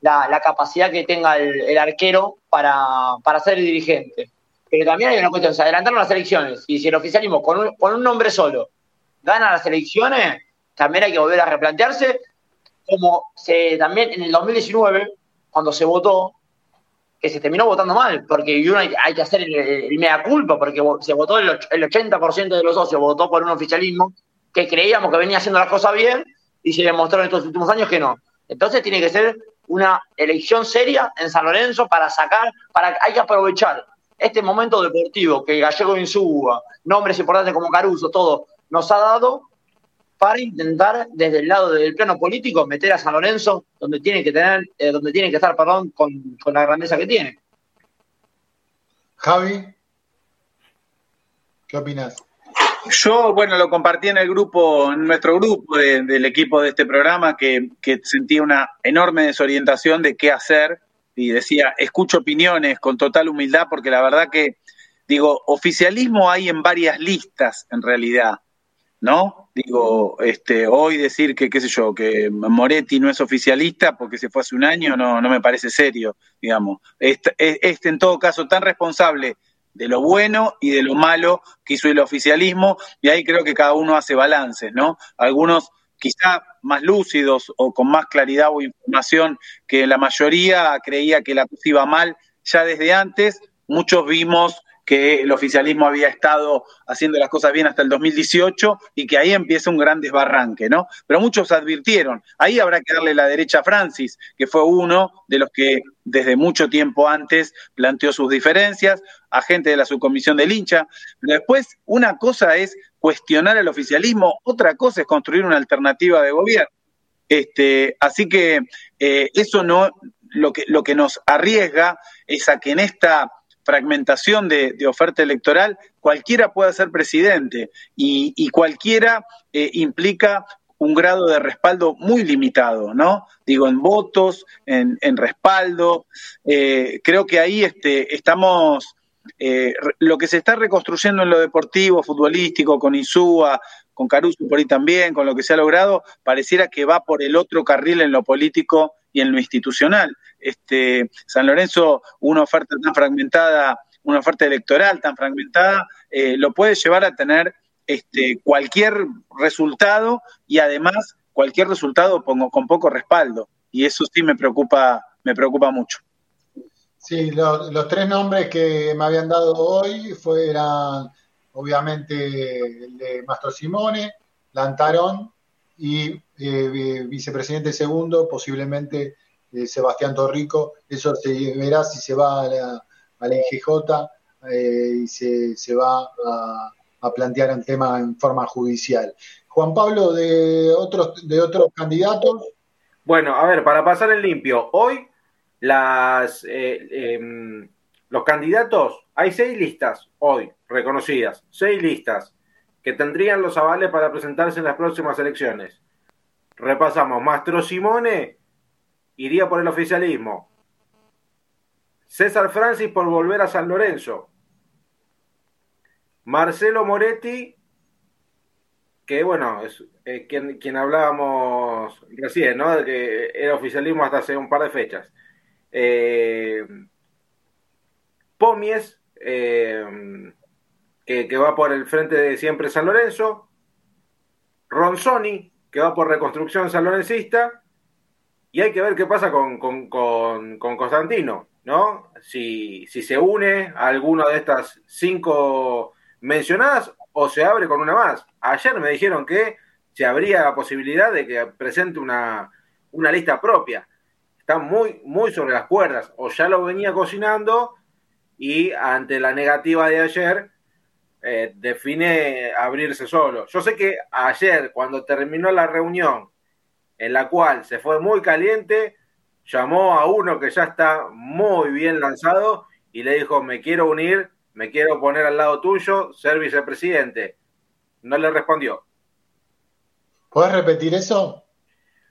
la, la, capacidad que tenga el, el arquero para, para ser dirigente. Pero también hay una cuestión, se adelantaron las elecciones y si el oficialismo con un, con un nombre solo gana las elecciones, también hay que volver a replantearse, como se, también en el 2019, cuando se votó, que se terminó votando mal, porque uno hay, que hacer el, el, mea culpa, porque se votó el, el 80% de los socios, votó por un oficialismo que creíamos que venía haciendo las cosas bien y se demostró en estos últimos años que no. Entonces tiene que ser una elección seria en San Lorenzo para sacar, para hay que aprovechar este momento deportivo que Gallego Insúa, nombres importantes como Caruso, todo, nos ha dado para intentar desde el lado del plano político meter a San Lorenzo donde tiene que tener, eh, donde tiene que estar, perdón, con, con, la grandeza que tiene. Javi, ¿qué opinas? Yo, bueno, lo compartí en el grupo, en nuestro grupo de, del equipo de este programa, que, que sentía una enorme desorientación de qué hacer y decía, escucho opiniones con total humildad porque la verdad que, digo, oficialismo hay en varias listas en realidad, ¿no? Digo, este, hoy decir que, qué sé yo, que Moretti no es oficialista porque se fue hace un año no, no me parece serio, digamos. Este, este en todo caso tan responsable de lo bueno y de lo malo que hizo el oficialismo y ahí creo que cada uno hace balances, ¿no? Algunos quizá más lúcidos o con más claridad o información que la mayoría creía que la cosa iba mal ya desde antes. Muchos vimos que el oficialismo había estado haciendo las cosas bien hasta el 2018 y que ahí empieza un gran desbarranque, ¿no? Pero muchos advirtieron, ahí habrá que darle la derecha a Francis, que fue uno de los que desde mucho tiempo antes planteó sus diferencias, agente de la subcomisión del hincha. Pero después, una cosa es cuestionar el oficialismo, otra cosa es construir una alternativa de gobierno. Este, así que eh, eso no, lo que, lo que nos arriesga es a que en esta fragmentación de, oferta electoral, cualquiera puede ser presidente y, cualquiera eh, implica un grado de respaldo muy limitado, ¿no? Digo, en votos, en, respaldo. Eh, creo que ahí este, estamos, eh, lo que se está reconstruyendo en lo deportivo, futbolístico, con Insúa, con Caruso por ahí también, con lo que se ha logrado, pareciera que va por el otro carril en lo político y en lo institucional. Este, San Lorenzo, una oferta tan fragmentada, una oferta electoral tan fragmentada, eh, lo puede llevar a tener este, cualquier resultado y además cualquier resultado con, con poco respaldo. Y eso sí me preocupa, me preocupa mucho. Sí, los tres nombres que me habían dado hoy fueran obviamente el de Mastro Simone, Lantarón y eh, vicepresidente segundo, posiblemente eh, Sebastián Torrico. Eso se verá si se va a la, a IGJ eh, y se, va a, plantear el tema en forma judicial. Juan Pablo, de otros, de otros candidatos. Bueno, a ver, para pasar en limpio, hoy las, em, los candidatos, hay seis listas hoy reconocidas, seis listas que tendrían los avales para presentarse en las próximas elecciones. Repasamos, Mastro Simone iría por el oficialismo. César Francis por volver a San Lorenzo. Marcelo Moretti, que bueno, es eh, quien, quien, hablábamos recién, ¿no? De que era oficialismo hasta hace un par de fechas. Eh, Pomies, eh, que, va por el frente de siempre San Lorenzo, Ronzoni, que va por reconstrucción san lorencista, y hay que ver qué pasa con, Constantino, ¿no? Si, si se une a alguna de estas cinco mencionadas o se abre con una más. Ayer me dijeron que se habría la posibilidad de que presente una, una lista propia. Está muy, muy sobre las cuerdas, o ya lo venía cocinando y ante la negativa de ayer eh, define abrirse solo. Yo sé que ayer, cuando terminó la reunión, en la cual se fue muy caliente, llamó a uno que ya está muy bien lanzado y le dijo, me quiero unir, me quiero poner al lado tuyo, ser vicepresidente. No le respondió. ¿Puedes repetir eso?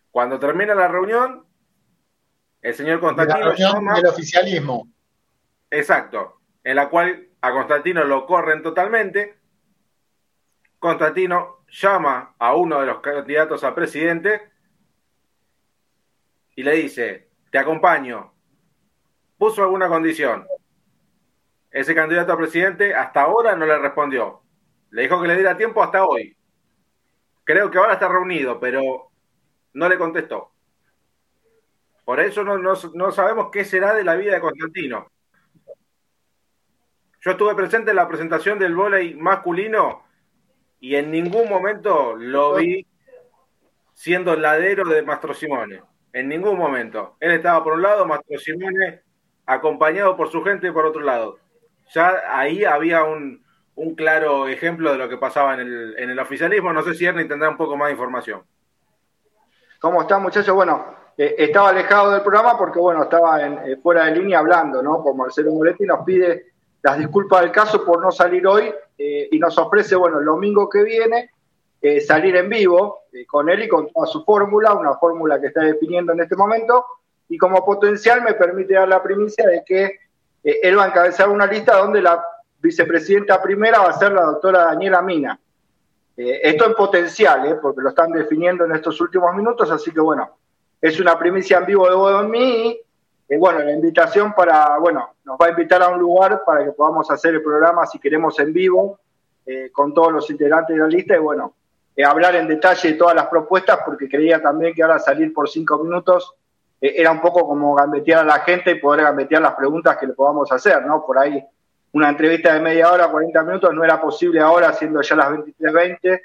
Cuando termina la reunión, el señor Constantino... La reunión del oficialismo. Exacto, en la cual a Constantino lo corren totalmente. Constantino llama a uno de los candidatos a presidente y le dice, te acompaño. Puso alguna condición. Ese candidato a presidente hasta ahora no le respondió. Le dijo que le diera tiempo hasta hoy. Creo que ahora está reunido, pero no le contestó. Por eso no, no sabemos qué será de la vida de Constantino. Yo estuve presente en la presentación del vóley masculino y en ningún momento lo vi siendo ladero de Mastro Simone. En ningún momento. Él estaba por un lado, Mastro Simone acompañado por su gente por otro lado. Ya ahí había un, claro ejemplo de lo que pasaba en el, en el oficialismo. No sé si Ernie tendrá un poco más de información. ¿Cómo está, muchachos? Bueno, eh, estaba alejado del programa porque, bueno, estaba en, eh, fuera de línea hablando, ¿no? Con Marcelo Moretti nos pide las disculpas del caso por no salir hoy eh, y nos ofrece, bueno, el domingo que viene eh, salir en vivo eh, con él y con toda su fórmula, una fórmula que está definiendo en este momento, y como potencial me permite dar la primicia de que él va a encabezar una lista donde la vicepresidenta primera va a ser la doctora Daniela Mina. esto en potencial, porque lo están definiendo en estos últimos minutos, así que bueno, es una primicia en vivo de Bodomí eh, bueno, la invitación para, bueno, nos va a invitar a un lugar para que podamos hacer el programa si queremos en vivo eh, con todos los integrantes de la lista y bueno, eh, hablar en detalle de todas las propuestas porque creía también que ahora salir por cinco minutos era un poco como gambetear a la gente y poder gambetear las preguntas que le podamos hacer, ¿no? Por ahí una entrevista de media hora, 40 minutos, no era posible ahora siendo ya las 23.20.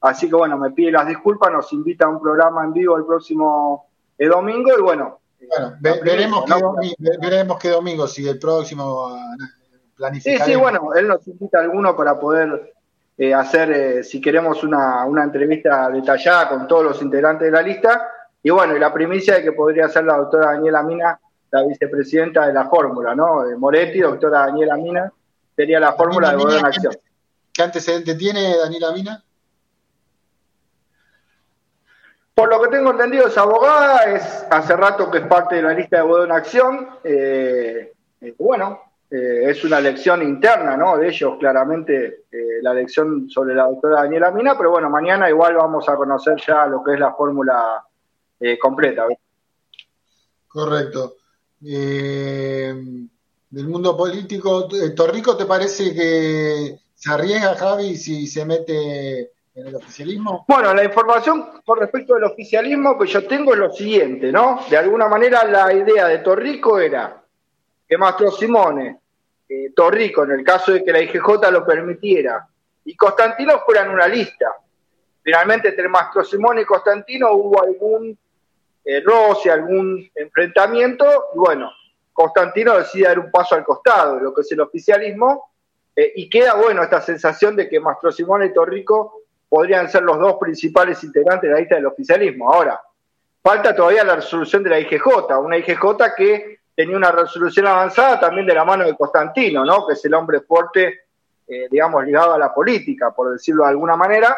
Así que bueno, me pide las disculpas, nos invita a un programa en vivo el próximo domingo y bueno, bueno, veremos, qué domingo, veremos qué domingo, si el próximo planificar. Sí, sí, bueno, él nos invita a alguno para poder eh, hacer, eh, si queremos, una, una entrevista detallada con todos los integrantes de la lista. Y bueno, y la primicia de que podría ser la doctora Daniela Mina la vicepresidenta de la fórmula, ¿no? De Moretti, doctora Daniela Mina, sería la fórmula de Gobierno en Acción. ¿Qué antecedente tiene Daniela Mina? Por lo que tengo entendido es abogada, es hace rato que es parte de la lista de en Acción. Eh, eh, bueno, eh, es una elección interna, ¿no? De ellos, claramente, la elección sobre la doctora Daniela Mina, pero bueno, mañana igual vamos a conocer ya lo que es la fórmula completa. Correcto. Del mundo político, ¿Torrico te parece que se arriesga, Javi, si se mete en el oficialismo? Bueno, la información con respecto del oficialismo que yo tengo es lo siguiente, ¿no? De alguna manera la idea de Torrico era que Mastro Simone, Torrico, en el caso de que la IGJ lo permitiera, y Constantino fueran una lista. Finalmente, entre Mastro Simone y Constantino hubo algún eh, algún enfrentamiento, y bueno, Constantino decide dar un paso al costado lo que es el oficialismo, eh, y queda, bueno, esta sensación de que Mastro Simone y Torrico podrían ser los dos principales integrantes de la lista del oficialismo. Ahora, falta todavía la resolución de la IGJ, una IGJ que tenía una resolución avanzada también de la mano de Constantino, ¿no? que es el hombre fuerte, eh, digamos, ligado a la política, por decirlo de alguna manera.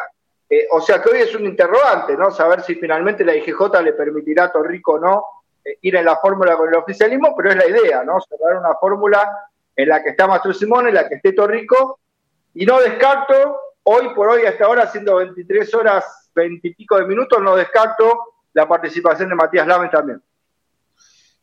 Eh, o sea que hoy es un interrogante, ¿no? Saber si finalmente la IGJ le permitirá a Torrico o no eh, ir en la fórmula con el oficialismo, pero es la idea, ¿no? Cerrar una fórmula en la que está Mastro Simón, en la que esté Torrico, y no descarto, hoy por hoy, hasta ahora, siendo 23 horas, 20 y pico de minutos, no descarto la participación de Matías Lames también.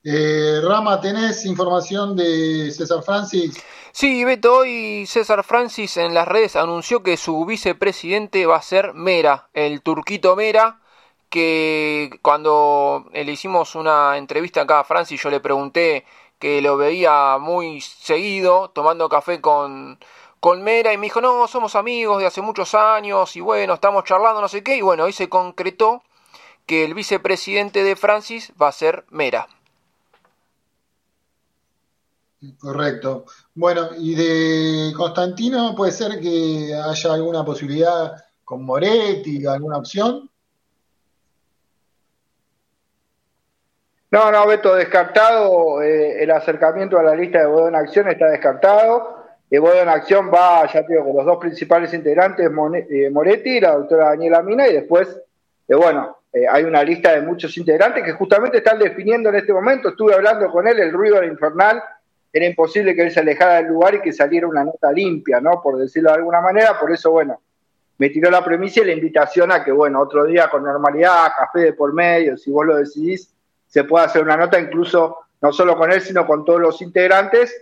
Eh, Rama, ¿tenés información de César Francis? Sí, Beto, hoy César Francis en las redes anunció que su vicepresidente va a ser Mera, el turquito Mera, que cuando le hicimos una entrevista acá a Francis yo le pregunté que lo veía muy seguido tomando café con, con Mera y me dijo, no, somos amigos de hace muchos años y bueno, estamos charlando no sé qué y bueno, hoy se concretó que el vicepresidente de Francis va a ser Mera. Correcto. Bueno, y de Constantino puede ser que haya alguna posibilidad con Moretti, alguna opción. No, no, Beto, descartado. eh, el acercamiento a la lista de Bodo en Acción está descartado. El Bodo en Acción va, ya te digo, con los dos principales integrantes, eh, Moretti y la doctora Daniela Mina, y después, eh, bueno, eh, hay una lista de muchos integrantes que justamente están definiendo en este momento. Estuve hablando con él, el ruido era infernal. Era imposible que él se alejara del lugar y que saliera una nota limpia, ¿no? Por decirlo de alguna manera. Por eso, bueno, me tiró la premisa y la invitación a que, bueno, otro día con normalidad, café de por medio, si vos lo decidís, se pueda hacer una nota incluso no solo con él, sino con todos los integrantes,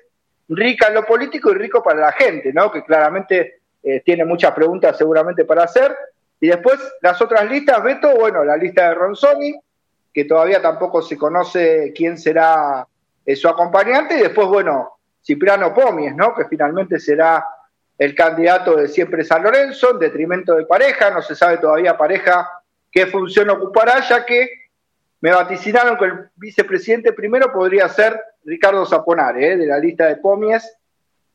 rica en lo político y rico para la gente, ¿no? Que claramente eh, tiene muchas preguntas seguramente para hacer. Y después las otras listas, Beto, bueno, la lista de Ronzoni, que todavía tampoco se conoce quién será eh, su acompañante, y después, bueno, Cipriano Pomies, ¿no? Que finalmente será el candidato de siempre San Lorenzo, en detrimento de pareja, no se sabe todavía pareja qué función ocupará, ya que me vaticinaron que el vicepresidente primero podría ser Ricardo Zaponare, ¿eh? de la lista de Pomies,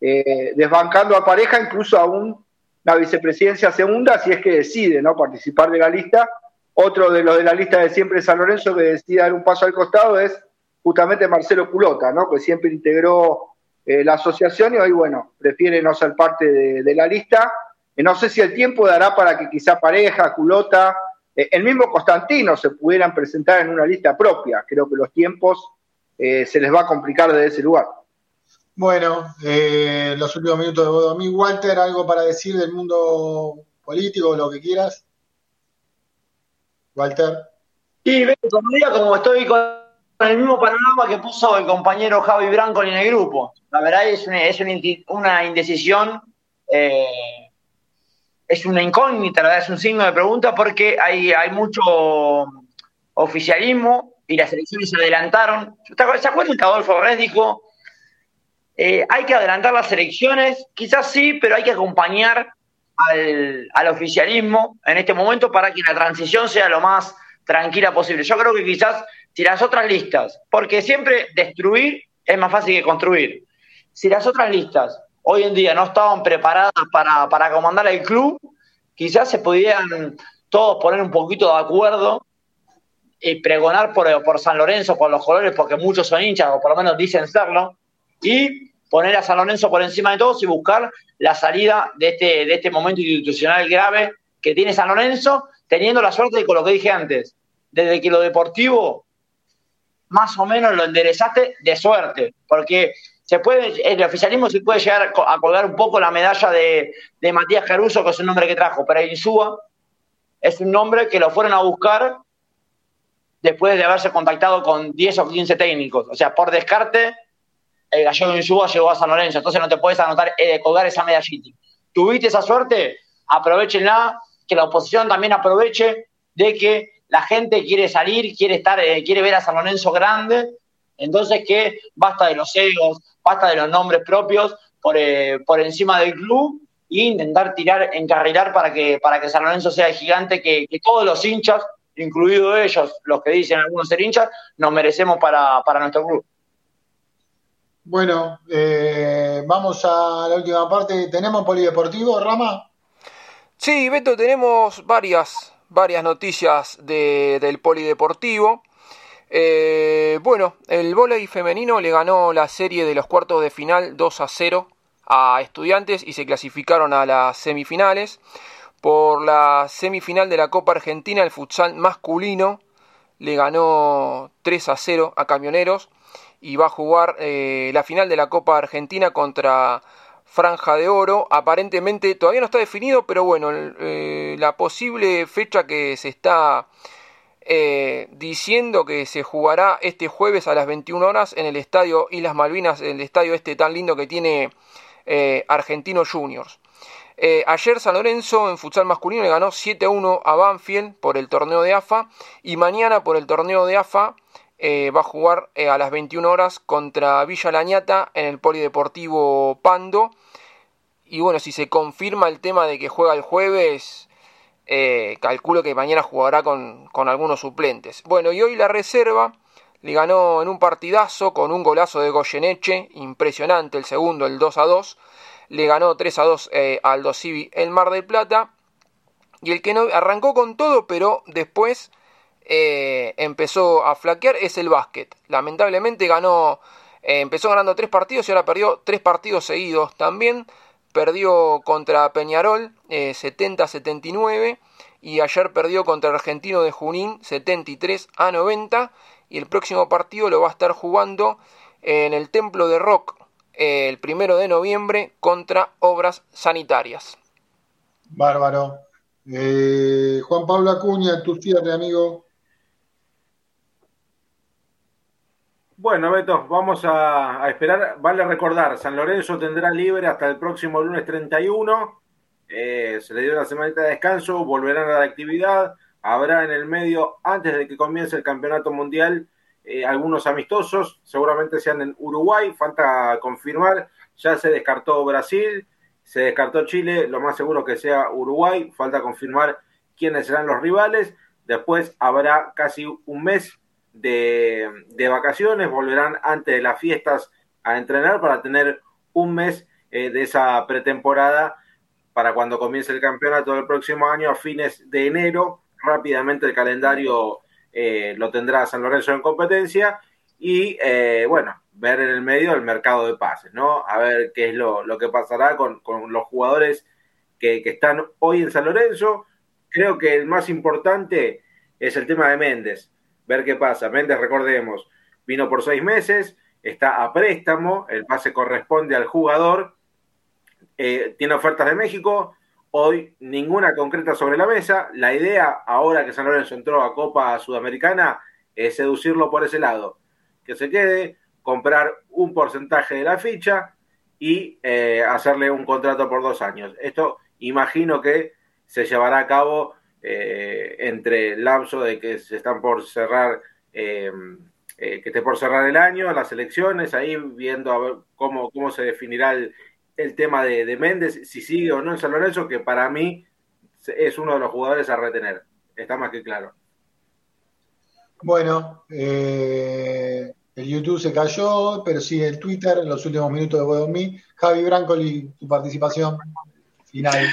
eh, desbancando a pareja incluso a un- una vicepresidencia segunda si es que decide no participar de la lista. Otro de los de la lista de siempre San Lorenzo que decide dar un paso al costado es justamente Marcelo Culota, ¿no? que siempre integró eh, la asociación y hoy, bueno, prefiere no ser parte de, la lista. No sé si el tiempo dará para que quizá pareja, Culota, eh, el mismo Constantino se pudieran presentar en una lista propia. Creo que los tiempos eh, se les va a complicar desde ese lugar. Bueno, eh, los últimos minutos de Bodomí. Walter, ¿algo para decir del mundo político, lo que quieras? Walter. Sí, como estoy con el mismo panorama que puso el compañero Javi Branco en el grupo. La verdad es una, es indecisión, eh, es una incógnita, la verdad es un signo de pregunta porque hay, hay mucho oficialismo y las elecciones se adelantaron. ¿Se acuerdan que Adolfo dijo, eh, hay que adelantar las elecciones? Quizás sí, pero hay que acompañar al, al oficialismo en este momento para que la transición sea lo más tranquila posible. Yo creo que quizás si las otras listas, porque siempre destruir es más fácil que construir, si las otras listas hoy en día no estaban preparadas para, para comandar el club, quizás se pudieran todos poner un poquito de acuerdo y pregonar por, por San Lorenzo, por los colores, porque muchos son hinchas, o por lo menos dicen serlo, y poner a San Lorenzo por encima de todos y buscar la salida de este, de este momento institucional grave que tiene San Lorenzo, teniendo la suerte de con lo que dije antes, desde que lo deportivo más o menos lo enderezaste de suerte, porque se puede, el oficialismo se puede llegar a colgar un poco la medalla de, de Matías Caruso, que es un nombre que trajo, pero Insúa. Es un nombre que lo fueron a buscar después de haberse contactado con 10 o 15 técnicos. O sea, por descarte, el gallego Insúa llegó a San Lorenzo, entonces no te puedes anotar, eh, colgar esa medallita. Tuviste esa suerte, aprovechenla, que la oposición también aproveche de que la gente quiere salir, quiere estar, eh, quiere ver a San Lorenzo grande, entonces que basta de los egos, basta de los nombres propios por, eh, por encima del club e intentar tirar, encarrilar para que, para que San Lorenzo sea el gigante que, que todos los hinchas, incluidos ellos, los que dicen algunos ser hinchas, nos merecemos para, para nuestro club. Bueno, eh, vamos a la última parte. ¿Tenemos polideportivo, Rama? Sí, Beto, tenemos varias, varias noticias de, del polideportivo. Eh, bueno, el voleibol femenino le ganó la serie de los cuartos de final 2 a 0 a estudiantes y se clasificaron a las semifinales. Por la semifinal de la Copa Argentina, el futsal masculino le ganó 3 a 0 a Camioneros y va a jugar eh, la final de la Copa Argentina contra Franja de Oro. Aparentemente todavía no está definido, pero bueno, eh, la posible fecha que se está eh, diciendo que se jugará este jueves a las 21 horas en el estadio Islas Malvinas, el estadio este tan lindo que tiene Argentinos Juniors. Ayer San Lorenzo en futsal masculino le ganó 7-1 a Banfield por el torneo de AFA y mañana por el torneo de AFA eh, va a jugar eh, a las 21 horas contra Villa Lañata en el Polideportivo Pando. Y bueno, si se confirma el tema de que juega el jueves, eh, calculo que mañana jugará con, con, algunos suplentes. Bueno, y hoy la reserva le ganó en un partidazo con un golazo de Goyeneche, impresionante el segundo, el 2 a 2. Le ganó 3 a 2 al Dosivi el Mar del Plata. Y el que no arrancó con todo, pero después eh, empezó a flaquear es el básquet. Lamentablemente ganó, eh, empezó ganando tres partidos y ahora perdió tres partidos seguidos. También perdió contra Peñarol 70-79 eh, y ayer perdió contra Argentino de Junín 73 a 90 y el próximo partido lo va a estar jugando en el Templo de Rock el primero de noviembre contra Obras Sanitarias. Bárbaro. Juan Pablo Acuña, tu cierre, amigo. Bueno, Beto, vamos a, esperar. Vale recordar, San Lorenzo tendrá libre hasta el próximo lunes 31. Eh, se le dio una semanita de descanso, volverán a la actividad. Habrá en el medio, antes de que comience el campeonato mundial, eh, algunos amistosos. Seguramente sean en Uruguay, falta confirmar. Ya se descartó Brasil, se descartó Chile, lo más seguro que sea Uruguay. Falta confirmar quiénes serán los rivales. Después habrá casi un mes de, vacaciones, volverán antes de las fiestas a entrenar para tener un mes eh, de esa pretemporada para cuando comience el campeonato del próximo año a fines de enero. Rápidamente el calendario eh, lo tendrá San Lorenzo en competencia y eh, bueno, ver en el medio el mercado de pases, ¿no? A ver qué es lo, que pasará con, los jugadores que, que, están hoy en San Lorenzo. Creo que el más importante es el tema de Méndez ver qué pasa. Méndez, recordemos, vino por seis meses, está a préstamo, el pase corresponde al jugador, eh, tiene ofertas de México, hoy ninguna concreta sobre la mesa. La idea, ahora que San Lorenzo entró a Copa Sudamericana, es seducirlo por ese lado, que se quede, comprar un porcentaje de la ficha y eh, hacerle un contrato por dos años. Esto imagino que se llevará a cabo eh, entre el lapso de que se están por cerrar, eh, eh, que esté por cerrar el año, las elecciones, ahí viendo a ver cómo, cómo se definirá el, tema de, Méndez, si sigue o no en San Lorenzo, que para mí es uno de los jugadores a retener, está más que claro. Bueno, el YouTube se cayó, pero sigue el Twitter en los últimos minutos de Bodomí. Javi Brancoli, tu participación final.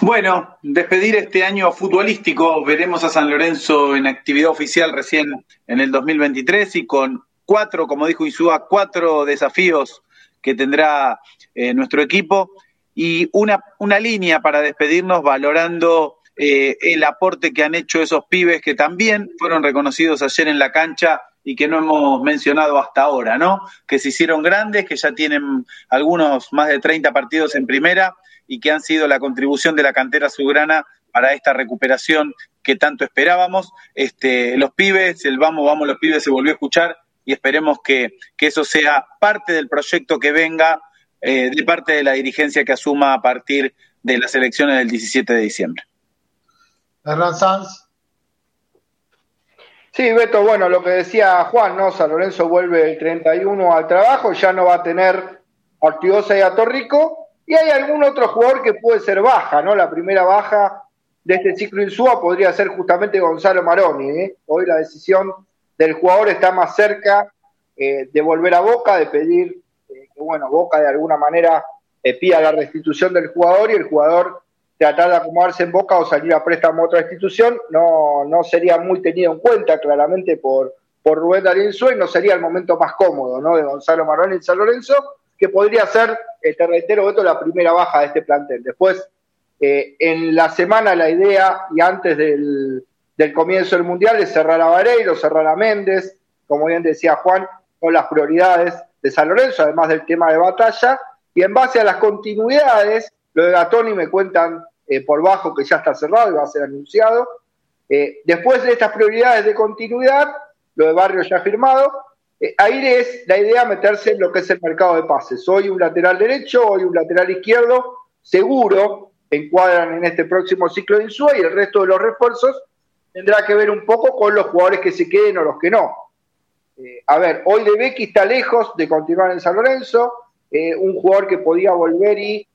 Bueno, despedir este año futbolístico. Veremos a San Lorenzo en actividad oficial recién en el 2023 y con cuatro, como dijo Insúa, cuatro desafíos que tendrá eh, nuestro equipo y una, una línea para despedirnos valorando eh, el aporte que han hecho esos pibes que también fueron reconocidos ayer en la cancha y que no hemos mencionado hasta ahora, ¿no? Que se hicieron grandes, que ya tienen algunos más de 30 partidos en primera y que han sido la contribución de la cantera subgrana para esta recuperación que tanto esperábamos. Este, los pibes, el vamos, vamos, los pibes se volvió a escuchar y esperemos que, que eso sea parte del proyecto que venga eh, de parte de la dirigencia que asuma a partir de las elecciones del 17 de diciembre. Hernán Sanz. Sí, Beto, bueno, lo que decía Juan, ¿no? San Lorenzo vuelve el 31 al trabajo, ya no va a tener Ortigosa y a Torrico, y hay algún otro jugador que puede ser baja, ¿no? La primera baja de este ciclo Insúa podría ser justamente Gonzalo Maroni. ¿eh? Hoy la decisión del jugador está más cerca eh, de volver a Boca, de pedir que, bueno, Boca de alguna manera pida la restitución del jugador y el jugador tratar de acomodarse en Boca o salir a préstamo a otra institución. No, no sería muy tenido en cuenta claramente por, por Rubén Darío y no sería el momento más cómodo ¿no? de Gonzalo Maroni y San Lorenzo que podría ser, te reitero, esto la primera baja de este plantel. Después, eh, en la semana la idea, y antes del, comienzo del Mundial, es cerrar a Vareiro, cerrar a Méndez, como bien decía Juan, con las prioridades de San Lorenzo, además del tema de batalla, y en base a las continuidades, lo de Gatoni me cuentan eh, por bajo que ya está cerrado y va a ser anunciado. Eh, después de estas prioridades de continuidad, lo de Barrio ya firmado, eh, ahí es la idea meterse en lo que es el mercado de pases. Hoy un lateral derecho, hoy un lateral izquierdo, seguro encuadran en este próximo ciclo de Insúa y el resto de los refuerzos tendrá que ver un poco con los jugadores que se queden o los que no. Eh, a ver, hoy De Becky está lejos de continuar en San Lorenzo, eh, un jugador que podía volver y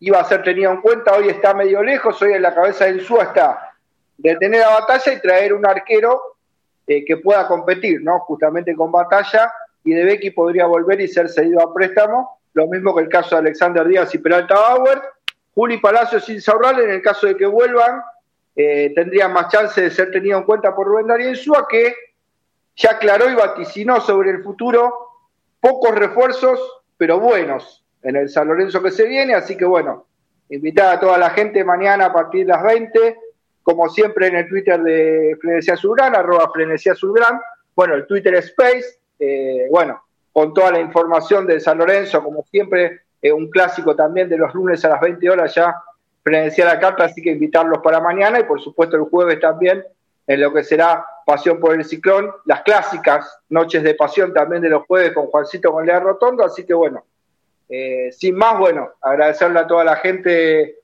iba a ser tenido en cuenta, hoy está medio lejos, hoy en la cabeza de Insúa está detener la batalla y traer un arquero eh, que pueda competir, ¿no? Justamente con batalla, y De Becky podría volver y ser cedido a préstamo, lo mismo que el caso de Alexander Díaz y Peralta Bauer, Juli Palacios sin Saurral, en el caso de que vuelvan, eh, tendrían más chance de ser tenido en cuenta por Rubén Darío Insúa, que ya aclaró y vaticinó sobre el futuro pocos refuerzos, pero buenos en el San Lorenzo que se viene, así que bueno, invitar a toda la gente mañana a partir de las 20 como siempre en el Twitter de Frenesía Azulgrán, arroba Frenesía bueno, el Twitter Space, eh, bueno, con toda la información de San Lorenzo, como siempre, eh, un clásico también de los lunes a las 20 horas ya, Frenesía la carta, así que invitarlos para mañana y por supuesto el jueves también en lo que será Pasión por el Ciclón, las clásicas noches de pasión también de los jueves con Juancito con Lea Rotondo, así que bueno, eh, sin más, bueno, agradecerle a toda la gente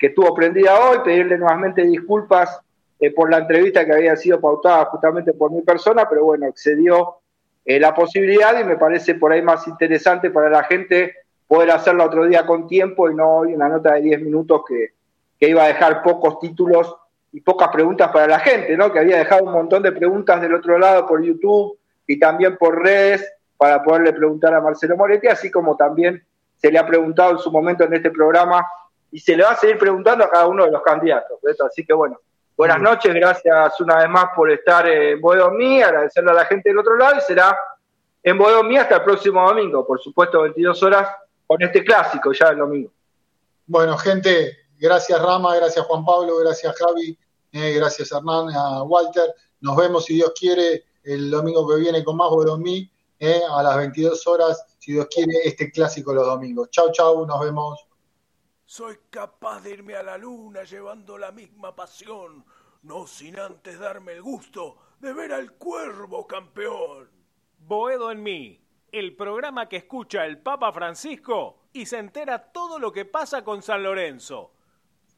que estuvo prendida hoy, pedirle nuevamente disculpas eh, por la entrevista que había sido pautada justamente por mi persona, pero bueno, excedió eh, la posibilidad y me parece por ahí más interesante para la gente poder hacerlo otro día con tiempo y no hoy una nota de 10 minutos que, iba a dejar pocos títulos y pocas preguntas para la gente, ¿no? Que había dejado un montón de preguntas del otro lado por YouTube y también por redes para poderle preguntar a Marcelo Moretti, así como también se le ha preguntado en su momento en este programa y se le va a seguir preguntando a cada uno de los candidatos. Así que bueno, buenas noches, gracias una vez más por estar en Boedomí, agradecerle a la gente del otro lado y será en Boedomí hasta el próximo domingo, por supuesto 22 horas con este clásico ya el domingo. Bueno, gente, gracias Rama, gracias Juan Pablo, gracias Javi, eh, gracias Hernán, a Walter. Nos vemos si Dios quiere el domingo que viene con más Boedomí eh, a las 22 horas, si Dios quiere, este clásico los domingos. Chau, chau, nos vemos. Soy capaz de irme a la luna llevando la misma pasión, no sin antes darme el gusto de ver al cuervo campeón. Boedo en mí, el programa que escucha el Papa Francisco y se entera todo lo que pasa con San Lorenzo.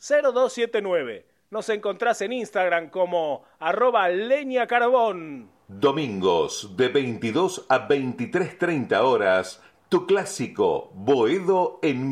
115-332-0279. Nos encontrás en Instagram como arroba leña carbón. Domingos de 22 a 23.30 horas, tu clásico Boedo en